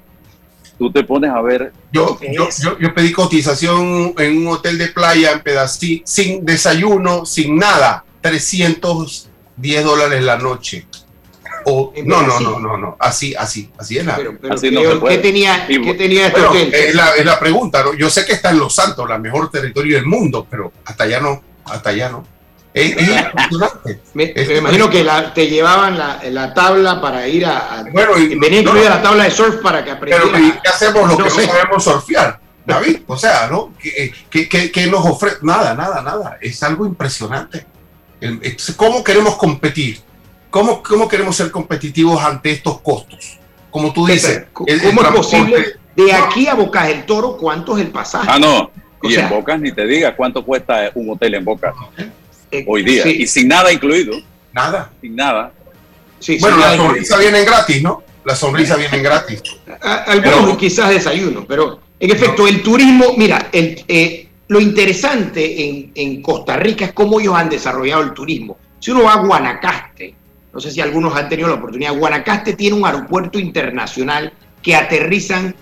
tú te pones a ver. Yo, yo, yo, yo pedí cotización en un hotel de playa en Pedací, sin desayuno, sin nada, 310 dólares la noche. O, no, no, no, no, no, así, así, así es la. pero Así no ¿qué- se puede. qué tenía- qué tenía este Bueno, hotel? Es la, es la pregunta, ¿no? Yo sé que está en Los Santos, la mejor territorio del mundo, pero hasta allá no, hasta allá no. Es, es impresionante. Me, me imagino que la- te llevaban la, la tabla para ir a. a- Bueno, y- venía no, incluida no. la tabla de surf para que Pero aprendieras. ¿qué hacemos los No que sé. no sabemos surfear? David, o sea, ¿no? ¿Qué, qué- qué- qué nos ofrece? Nada, nada, nada. Es algo impresionante. El- es- ¿Cómo queremos competir? ¿Cómo, ¿Cómo queremos ser competitivos ante estos costos? Como tú dices, ¿Cómo el- el es posible de aquí a Bocas del Toro cuánto es el pasaje? Ah, no. O Y sea- en Bocas ni te diga cuánto cuesta un hotel en Bocas Eh, hoy día. sí. Y sin nada incluido. Nada. Sin nada. bueno, la sonrisa viene gratis, ¿no? La sonrisa viene gratis. [LAUGHS] Algunos quizás desayuno, pero en efecto, el turismo, mira, el, eh, lo interesante en, en Costa Rica es cómo ellos han desarrollado el turismo. Si uno va a Guanacaste, no sé si algunos han tenido la oportunidad, Guanacaste tiene un aeropuerto internacional que aterrizan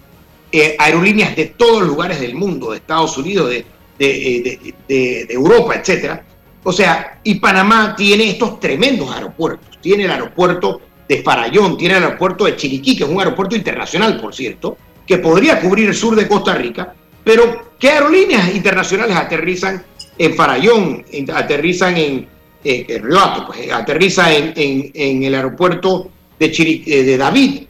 eh, aerolíneas de todos los lugares del mundo, de Estados Unidos, de, de- de- de- de Europa, etcétera. O sea, y Panamá tiene estos tremendos aeropuertos. Tiene el aeropuerto de Farallón, tiene el aeropuerto de Chiriquí, que es un aeropuerto internacional, por cierto, que podría cubrir el sur de Costa Rica, pero ¿qué aerolíneas internacionales aterrizan en Farallón, en- aterrizan en, en Río Hato, pues, eh, aterriza en, en- en el aeropuerto de, Chiri- eh, de David?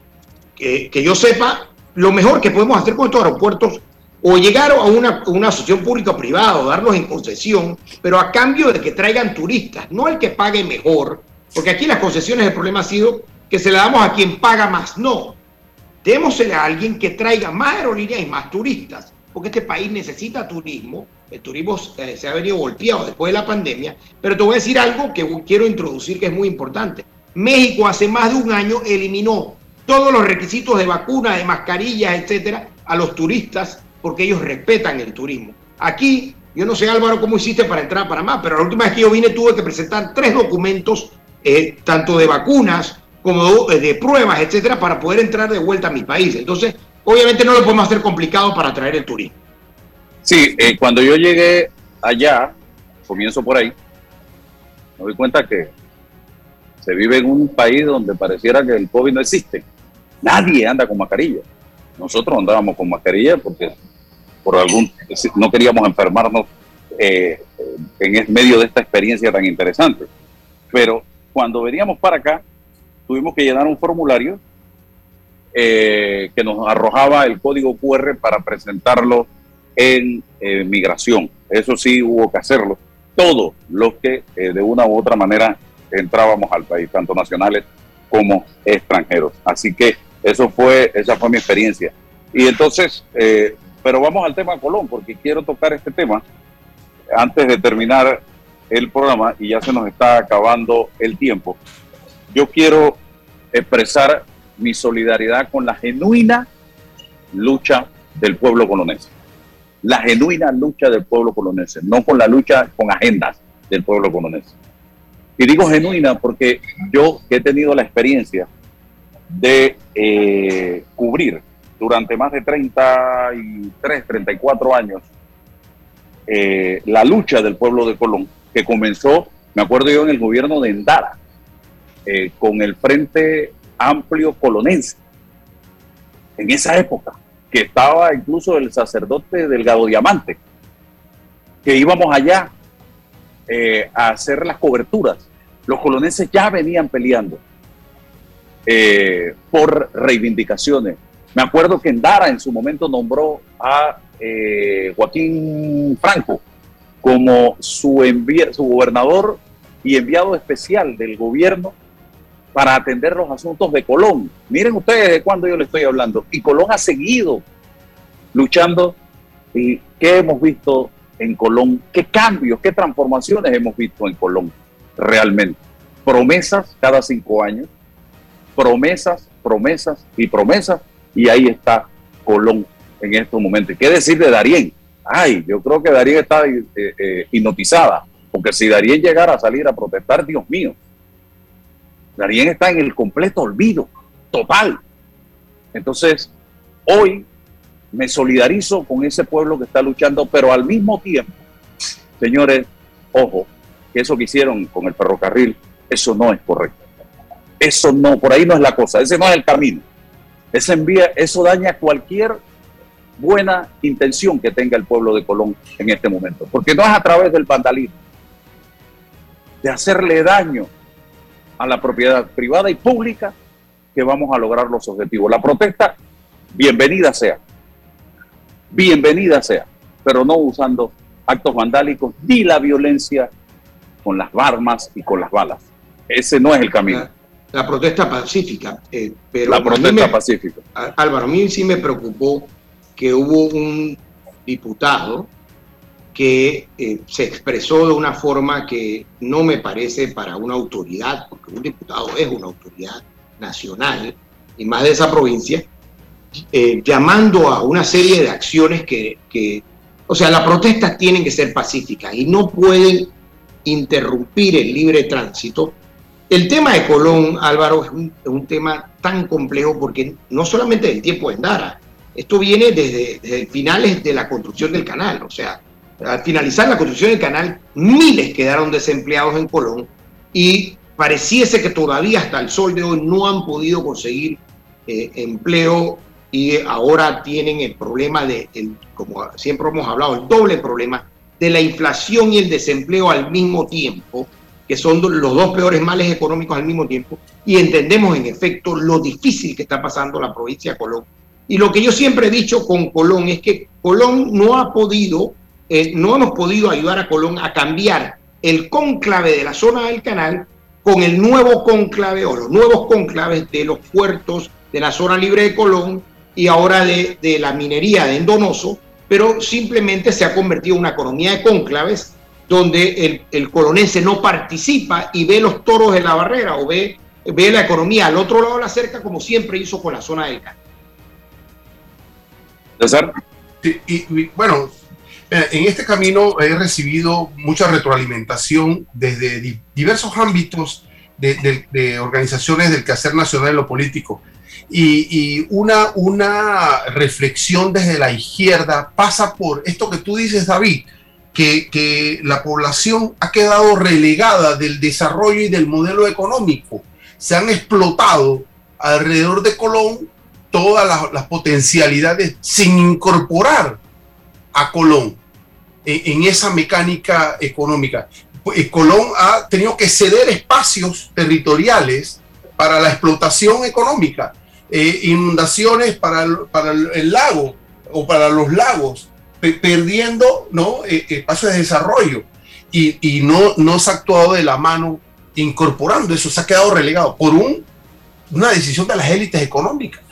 Que, que yo sepa, lo mejor que podemos hacer con estos aeropuertos o llegar a una, una asociación público-privada o darlos en concesión, pero a cambio de que traigan turistas, no el que pague mejor, porque aquí las concesiones el problema ha sido que se le damos a quien paga más, no. Démosle a alguien que traiga más aerolíneas y más turistas, porque este país necesita turismo, el turismo eh, se ha venido golpeado después de la pandemia, pero te voy a decir algo que quiero introducir que es muy importante. México hace más de un año eliminó todos los requisitos de vacunas, de mascarillas, etcétera, a los turistas porque ellos respetan el turismo. Aquí, yo no sé Álvaro cómo hiciste para entrar a Panamá, pero la última vez que yo vine tuve que presentar tres documentos, eh, tanto de vacunas como de, de pruebas, etcétera, para poder entrar de vuelta a mi país. Entonces, obviamente no lo podemos hacer complicado para atraer el turismo. Sí, eh, cuando yo llegué allá, comienzo por ahí, me doy cuenta que se vive en un país donde pareciera que el COVID no existe. Nadie anda con mascarilla. Nosotros andábamos con mascarilla porque por algún no queríamos enfermarnos eh, en medio de esta experiencia tan interesante. Pero cuando veníamos para acá, tuvimos que llenar un formulario eh, que nos arrojaba el código QR para presentarlo en eh, migración. Eso sí hubo que hacerlo. Todos los que eh, de una u otra manera entrábamos al país, tanto nacionales como extranjeros. Así que eso fue, esa fue mi experiencia. Y entonces, pero vamos al tema Colón, porque quiero tocar este tema antes de terminar el programa y ya se nos está acabando el tiempo. yo quiero expresar mi solidaridad con la genuina lucha del pueblo colonense. La genuina lucha del pueblo colonense, no con la lucha con agendas del pueblo colonense. Y digo genuina porque yo he tenido la experiencia de eh, cubrir durante más de 33, 34 años eh, la lucha del pueblo de Colón, que comenzó, me acuerdo yo, en el gobierno de Endara, eh, con el Frente Amplio Colonense, en esa época, que estaba incluso el sacerdote Delgado Diamante, que íbamos allá a hacer las coberturas los colonenses ya venían peleando eh, por reivindicaciones. Me acuerdo que Endara en su momento nombró a eh, Joaquín Franco como su, su gobernador y enviado especial del gobierno para atender los asuntos de Colón. Miren ustedes de cuándo yo le estoy hablando. Y Colón ha seguido luchando. ¿Y qué hemos visto en Colón? ¿Qué cambios, qué transformaciones hemos visto en Colón? realmente. Promesas cada cinco años, promesas, promesas y promesas, y ahí está Colón en estos momentos. ¿Qué decir de Darien? Ay, yo creo que Darien está eh, eh, hipnotizada, porque si Darien llegara a salir a protestar, Dios mío, Darien está en el completo olvido, total. Entonces, hoy me solidarizo con ese pueblo que está luchando, pero al mismo tiempo, señores, ojo, que eso que hicieron con el ferrocarril, eso no es correcto. Eso no, por ahí no es la cosa, ese no es el camino. Ese envía, eso daña cualquier buena intención que tenga el pueblo de Colón en este momento, porque no es a través del vandalismo, de hacerle daño a la propiedad privada y pública que vamos a lograr los objetivos. La protesta, bienvenida sea, bienvenida sea, pero no usando actos vandálicos ni la violencia con las armas y con las balas. Ese no es el camino. La, protesta pacífica. Eh, pero la protesta pacífica. Álvaro, a mí sí me preocupó que hubo un diputado que eh, se expresó de una forma que no me parece para una autoridad, porque un diputado es una autoridad nacional y más de esa provincia, eh, llamando a una serie de acciones que, que, o sea, las protestas tienen que ser pacíficas y no pueden interrumpir el libre tránsito. El tema de Colón, Álvaro, es un, tema tan complejo porque no solamente del tiempo de Endara, esto viene desde, finales de la construcción del canal, o sea, al finalizar la construcción del canal, miles quedaron desempleados en Colón y pareciese que todavía hasta el sol de hoy no han podido conseguir eh, empleo y ahora tienen el problema de, como siempre hemos hablado, el doble problema de la inflación y el desempleo al mismo tiempo, que son los dos peores males económicos al mismo tiempo, y entendemos en efecto lo difícil que está pasando la provincia de Colón. Y lo que yo siempre he dicho con Colón es que Colón no ha podido, eh, no hemos podido ayudar a Colón a cambiar el cónclave de la zona del canal con el nuevo cónclave o los nuevos cónclaves de los puertos de la zona libre de Colón y ahora de, de la minería de Endonoso, pero simplemente se ha convertido en una economía de cónclaves donde el, el colonense no participa y ve los toros de la barrera o ve, ve la economía al otro lado de la cerca como siempre hizo con la zona del Cano. y, bueno, eh, en este camino he recibido mucha retroalimentación desde diversos ámbitos de, de, organizaciones del quehacer nacional en lo político y, una, una reflexión desde la izquierda pasa por esto que tú dices, David, que, la población ha quedado relegada del desarrollo y del modelo económico. Se han explotado alrededor de Colón todas las, potencialidades sin incorporar a Colón en, en, esa mecánica económica. Eh, Colón ha tenido que ceder espacios territoriales para la explotación económica eh, inundaciones para el, para el, lago o para los lagos, perdiendo ¿no? Eh, espacios de desarrollo y, y, no, no se ha actuado de la mano incorporando eso, se ha quedado relegado por un, una decisión de las élites económicas.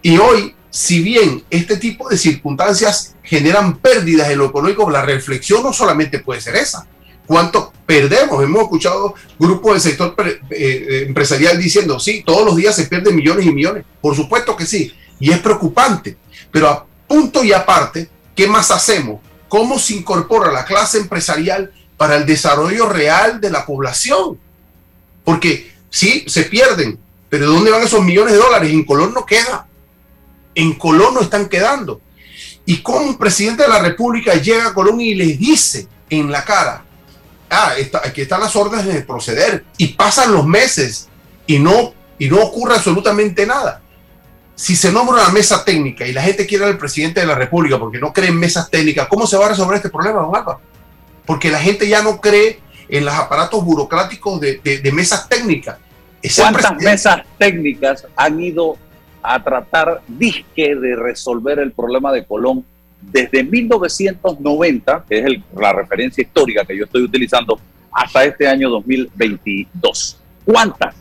Y hoy, si bien este tipo de circunstancias generan pérdidas en lo económico, la reflexión no solamente puede ser esa, cuánto perdemos. Hemos escuchado grupos del sector eh, eh, empresarial diciendo, sí, todos los días se pierden millones y millones. Por supuesto que sí, y es preocupante. Pero a punto y aparte, ¿qué más hacemos? ¿Cómo se incorpora la clase empresarial para el desarrollo real de la población? Porque sí, se pierden, pero ¿dónde van esos millones de dólares? En Colón no queda. En Colón no están quedando. ¿Y cómo un presidente de la República llega a Colón y les dice en la cara, ah, aquí están las órdenes de proceder, y pasan los meses y no, y no ocurre absolutamente nada? Si se nombra una mesa técnica y la gente quiere al presidente de la República porque no cree en mesas técnicas, ¿cómo se va a resolver este problema, don Álvaro? Porque la gente ya no cree en los aparatos burocráticos de, de mesas técnicas ¿Cuántas mesas técnicas han ido a tratar disque de resolver el problema de Colón desde 1990, que es la referencia histórica que yo estoy utilizando, hasta este año 2022? ¿Cuántas?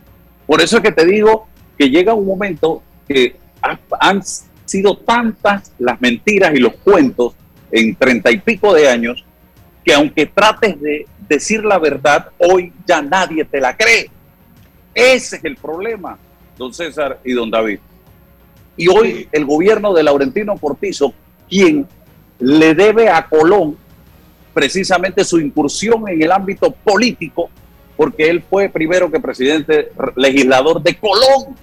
Por eso es que te digo que llega un momento que han sido tantas las mentiras y los cuentos en treinta y pico de años que aunque trates de decir la verdad, hoy ya nadie te la cree. Ese es el problema, don César y don David. Y hoy el gobierno de Laurentino Cortizo, quien le debe a Colón precisamente su incursión en el ámbito político, porque él fue primero que presidente legislador de Colón,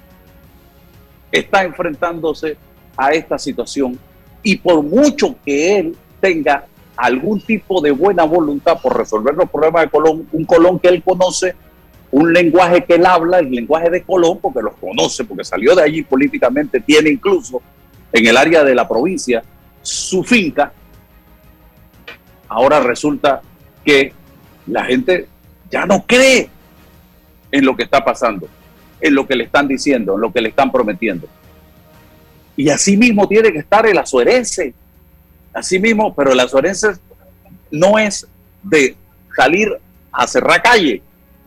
está enfrentándose a esta situación. Y por mucho que él tenga algún tipo de buena voluntad por resolver los problemas de Colón, un Colón que él conoce un lenguaje que él habla, el lenguaje de Colón, porque los conoce, porque salió de allí políticamente, tiene incluso en el área de la provincia su finca. Ahora resulta que la gente ya no cree en lo que está pasando, en lo que le están diciendo, en lo que le están prometiendo. Y así mismo tiene que estar el azuerense. Así mismo, pero el azuerense no es de salir a cerrar calle,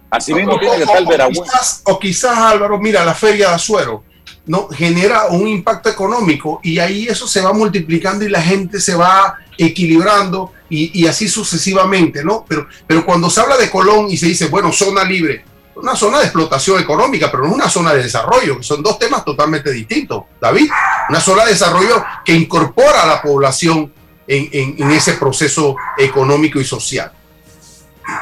Así mismo tiene que estar el O quizás, o quizás, Álvaro, mira, la feria de Azuero no genera un impacto económico y ahí eso se va multiplicando y la gente se va equilibrando y, y, así sucesivamente, ¿no? Pero, pero cuando se habla de Colón y se dice, bueno, zona libre, una zona de explotación económica, pero no una zona de desarrollo, que son dos temas totalmente distintos, David. Una zona de desarrollo que incorpora a la población en, ese proceso económico y social.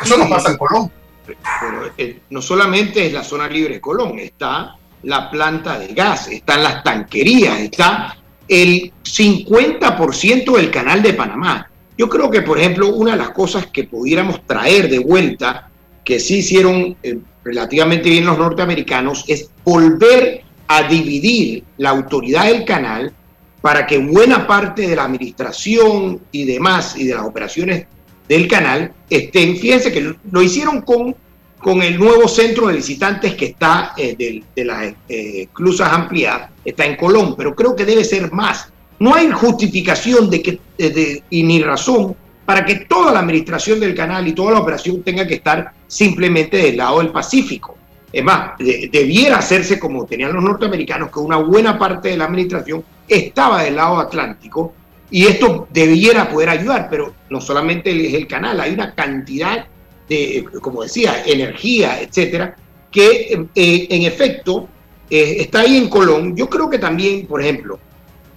Eso no pasa en Colón pero eh, no solamente es la zona libre de Colón, está la planta de gas, están las tanquerías, está el 50% del canal de Panamá. Yo creo que, por ejemplo, una de las cosas que pudiéramos traer de vuelta, que sí hicieron eh, relativamente bien los norteamericanos, es volver a dividir la autoridad del canal para que buena parte de la administración y demás y de las operaciones del canal estén, fíjense que lo hicieron con, con el nuevo centro de visitantes que está eh, de, las eh, clusas ampliadas, está en Colón, pero creo que debe ser más. No hay justificación de que, y ni razón para que toda la administración del canal y toda la operación tenga que estar simplemente del lado del Pacífico. Es más, debiera hacerse como tenían los norteamericanos, que una buena parte de la administración estaba del lado atlántico y esto debiera poder ayudar, pero no solamente es el canal, hay una cantidad de, como decía, energía, etcétera, que eh, en efecto eh, está ahí en Colón. Yo creo que también, por ejemplo,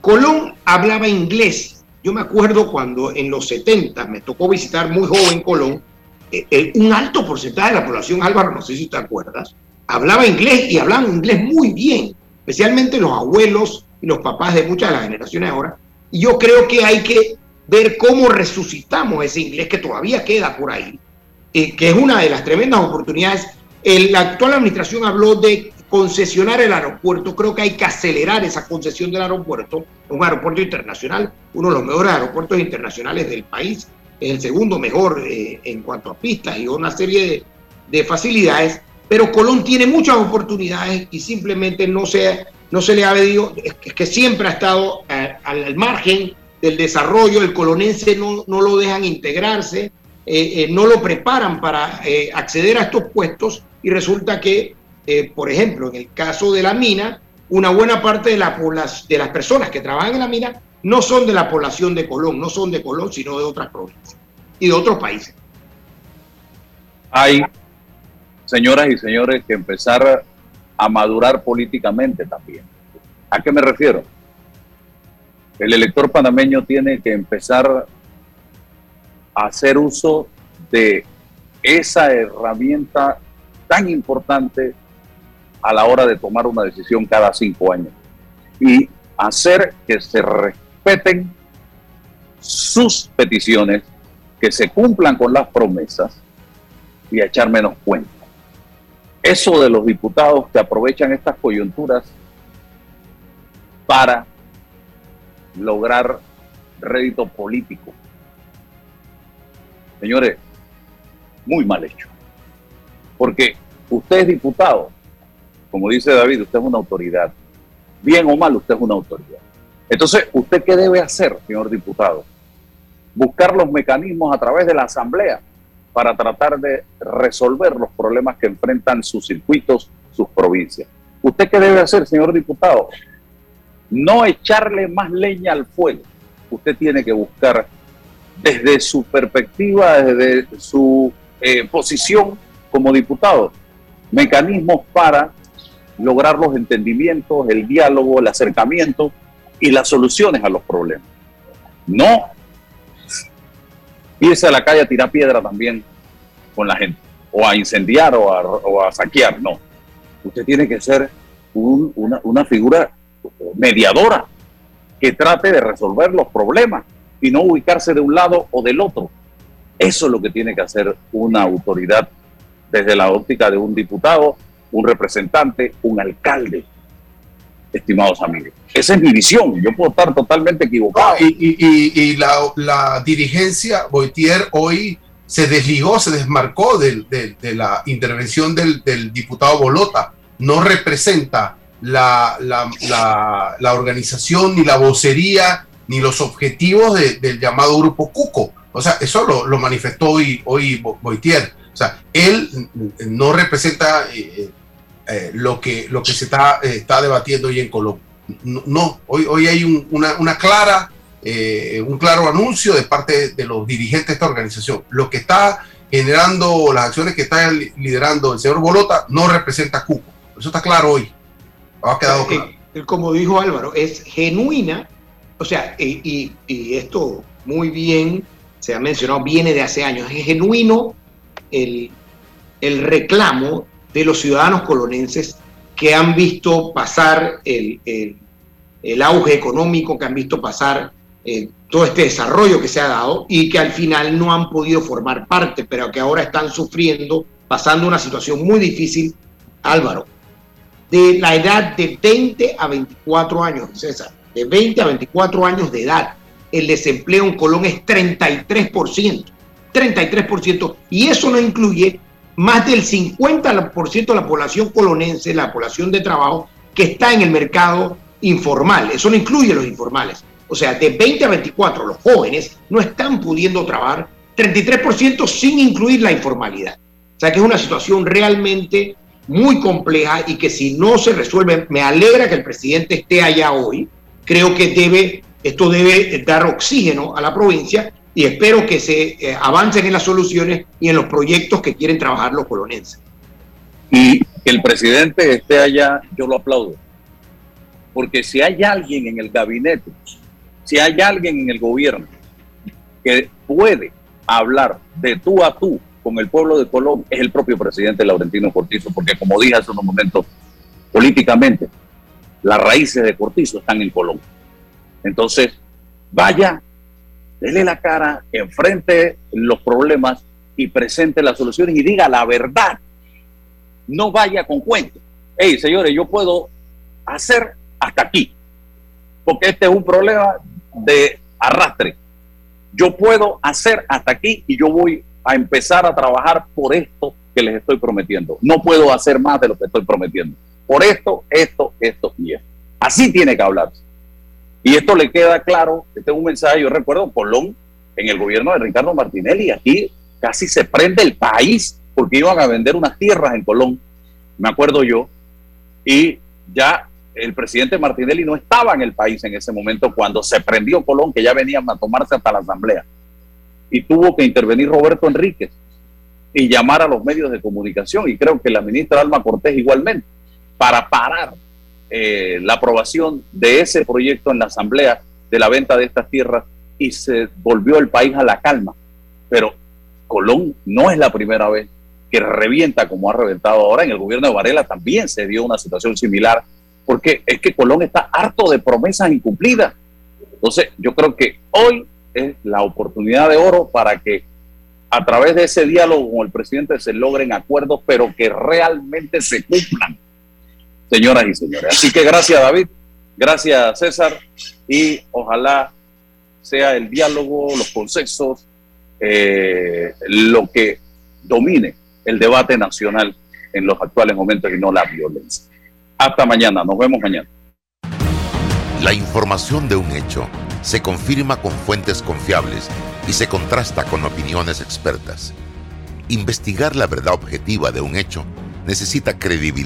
Colón hablaba inglés. Yo me acuerdo cuando en los 70 me tocó visitar muy joven Colón, eh, un alto porcentaje de la población, Álvaro, no sé si te acuerdas, hablaba inglés y hablaban inglés muy bien, especialmente los abuelos y los papás de muchas de las generaciones ahora y yo creo que hay que ver cómo resucitamos ese inglés que todavía queda por ahí, eh, que es una de las tremendas oportunidades. la actual administración habló de concesionar el aeropuerto. Creo que hay que acelerar esa concesión del aeropuerto, un aeropuerto internacional, uno de los mejores aeropuertos internacionales del país, es el segundo mejor eh, en cuanto a pistas y una serie de, facilidades. Pero Colón tiene muchas oportunidades y simplemente no se no se le ha pedido, es que siempre ha estado eh, al margen del desarrollo, el colonense no, no lo dejan integrarse, eh, no lo preparan para acceder a estos puestos y resulta que, por ejemplo, en el caso de la mina, una buena parte de, la de las personas que trabajan en la mina no son de la población de Colón, no son de Colón, sino de otras provincias y de otros países. hay, señoras y señores, que empezar a madurar políticamente también. ¿A qué me refiero? El elector panameño tiene que empezar a hacer uso de esa herramienta tan importante a la hora de tomar una decisión cada cinco años y hacer que se respeten sus peticiones, que se cumplan con las promesas y echar menos cuenta. Eso de los diputados que aprovechan estas coyunturas para lograr rédito político. Señores, muy mal hecho. Porque usted es diputado, como dice David, usted es una autoridad. Bien o mal, usted es una autoridad. Entonces, ¿usted qué debe hacer, señor diputado? Buscar los mecanismos a través de la Asamblea para tratar de resolver los problemas que enfrentan sus circuitos, sus provincias. ¿Usted qué debe hacer, señor diputado? No echarle más leña al fuego. Usted tiene que buscar desde su perspectiva, desde su eh, posición como diputado, mecanismos para lograr los entendimientos, el diálogo, el acercamiento y las soluciones a los problemas. No irse a la calle a tirar piedra también con la gente, o a incendiar o a, saquear, no. Usted tiene que ser una, una figura mediadora que trate de resolver los problemas y no ubicarse de un lado o del otro. Eso es lo que tiene que hacer una autoridad desde la óptica de un diputado, un representante, un alcalde, estimados amigos. Esa es mi visión. Yo puedo estar totalmente equivocado. y, la, dirigencia, Boitier, hoy se desligó, se desmarcó de, la intervención del, diputado Bolota. No representa la, la, organización, ni la vocería, ni los objetivos del llamado Grupo Cuco. O sea, eso lo, manifestó hoy, hoy Boitier. O sea, él no representa eh, eh, lo, que, lo que se está, eh, está debatiendo hoy en Colombia. No, hoy, hoy hay una, una, clara, eh, un claro anuncio de parte de los dirigentes de esta organización. Lo que está generando, las acciones que está liderando el señor Bolota no representa Cuco. Eso está claro hoy. Ha quedado claro. como dijo Álvaro, es genuina, o sea, y, y, esto muy bien se ha mencionado, viene de hace años, es genuino el, el reclamo de los ciudadanos colonenses que han visto pasar el, auge económico, que han visto pasar eh, todo este desarrollo que se ha dado y que al final no han podido formar parte, pero que ahora están sufriendo, pasando una situación muy difícil. Álvaro, de la edad de 20 a 24 años, César, de 20 a 24 años de edad, el desempleo en Colón es 33%, 33%, y eso no incluye más del 50% de la población colonense, la población de trabajo, que está en el mercado informal. Eso no incluye los informales. O sea, de 20 a 24, los jóvenes no están pudiendo trabajar 33% sin incluir la informalidad. O sea, que es una situación realmente muy compleja y que si no se resuelve, me alegra que el presidente esté allá hoy. Creo que debe, esto debe dar oxígeno a la provincia y espero que se eh, avancen en las soluciones y en los proyectos que quieren trabajar los colonenses. Y que el presidente esté allá, yo lo aplaudo. Porque si hay alguien en el gabinete, si hay alguien en el gobierno que puede hablar de tú a tú con el pueblo de Colón, es el propio presidente Laurentino Cortizo, porque como dije hace unos momentos, políticamente, las raíces de Cortizo están en Colón. Entonces, vaya dele la cara, enfrente los problemas y presente las soluciones y diga la verdad. No vaya con cuentos. Hey, señores, yo puedo hacer hasta aquí, porque este es un problema de arrastre. Yo puedo hacer hasta aquí y yo voy a empezar a trabajar por esto que les estoy prometiendo. No puedo hacer más de lo que estoy prometiendo. Por esto, esto, esto y esto. Así tiene que hablarse. Y esto le queda claro, este es un mensaje, yo recuerdo Colón en el gobierno de Ricardo Martinelli, aquí casi se prende el país porque iban a vender unas tierras en Colón, me acuerdo yo, y ya el presidente Martinelli no estaba en el país en ese momento cuando se prendió Colón, que ya venían a tomarse hasta la asamblea. Y tuvo que intervenir Roberto Enríquez y llamar a los medios de comunicación, y creo que la ministra Alma Cortés igualmente, para parar eh, la aprobación de ese proyecto en la Asamblea de la venta de estas tierras y se volvió el país a la calma. Pero Colón no es la primera vez que revienta como ha reventado ahora. En el gobierno de Varela también se dio una situación similar, porque es que Colón está harto de promesas incumplidas. Entonces, yo creo que hoy es la oportunidad de oro para que a través de ese diálogo con el presidente se logren acuerdos, pero que realmente se cumplan, señoras y señores. Así que gracias, David. Gracias, César. Y ojalá sea el diálogo, los consensos, eh, lo que domine el debate nacional en los actuales momentos y no la violencia. Hasta mañana, nos vemos mañana. La información de un hecho se confirma con fuentes confiables y se contrasta con opiniones expertas. Investigar la verdad objetiva de un hecho necesita credibilidad.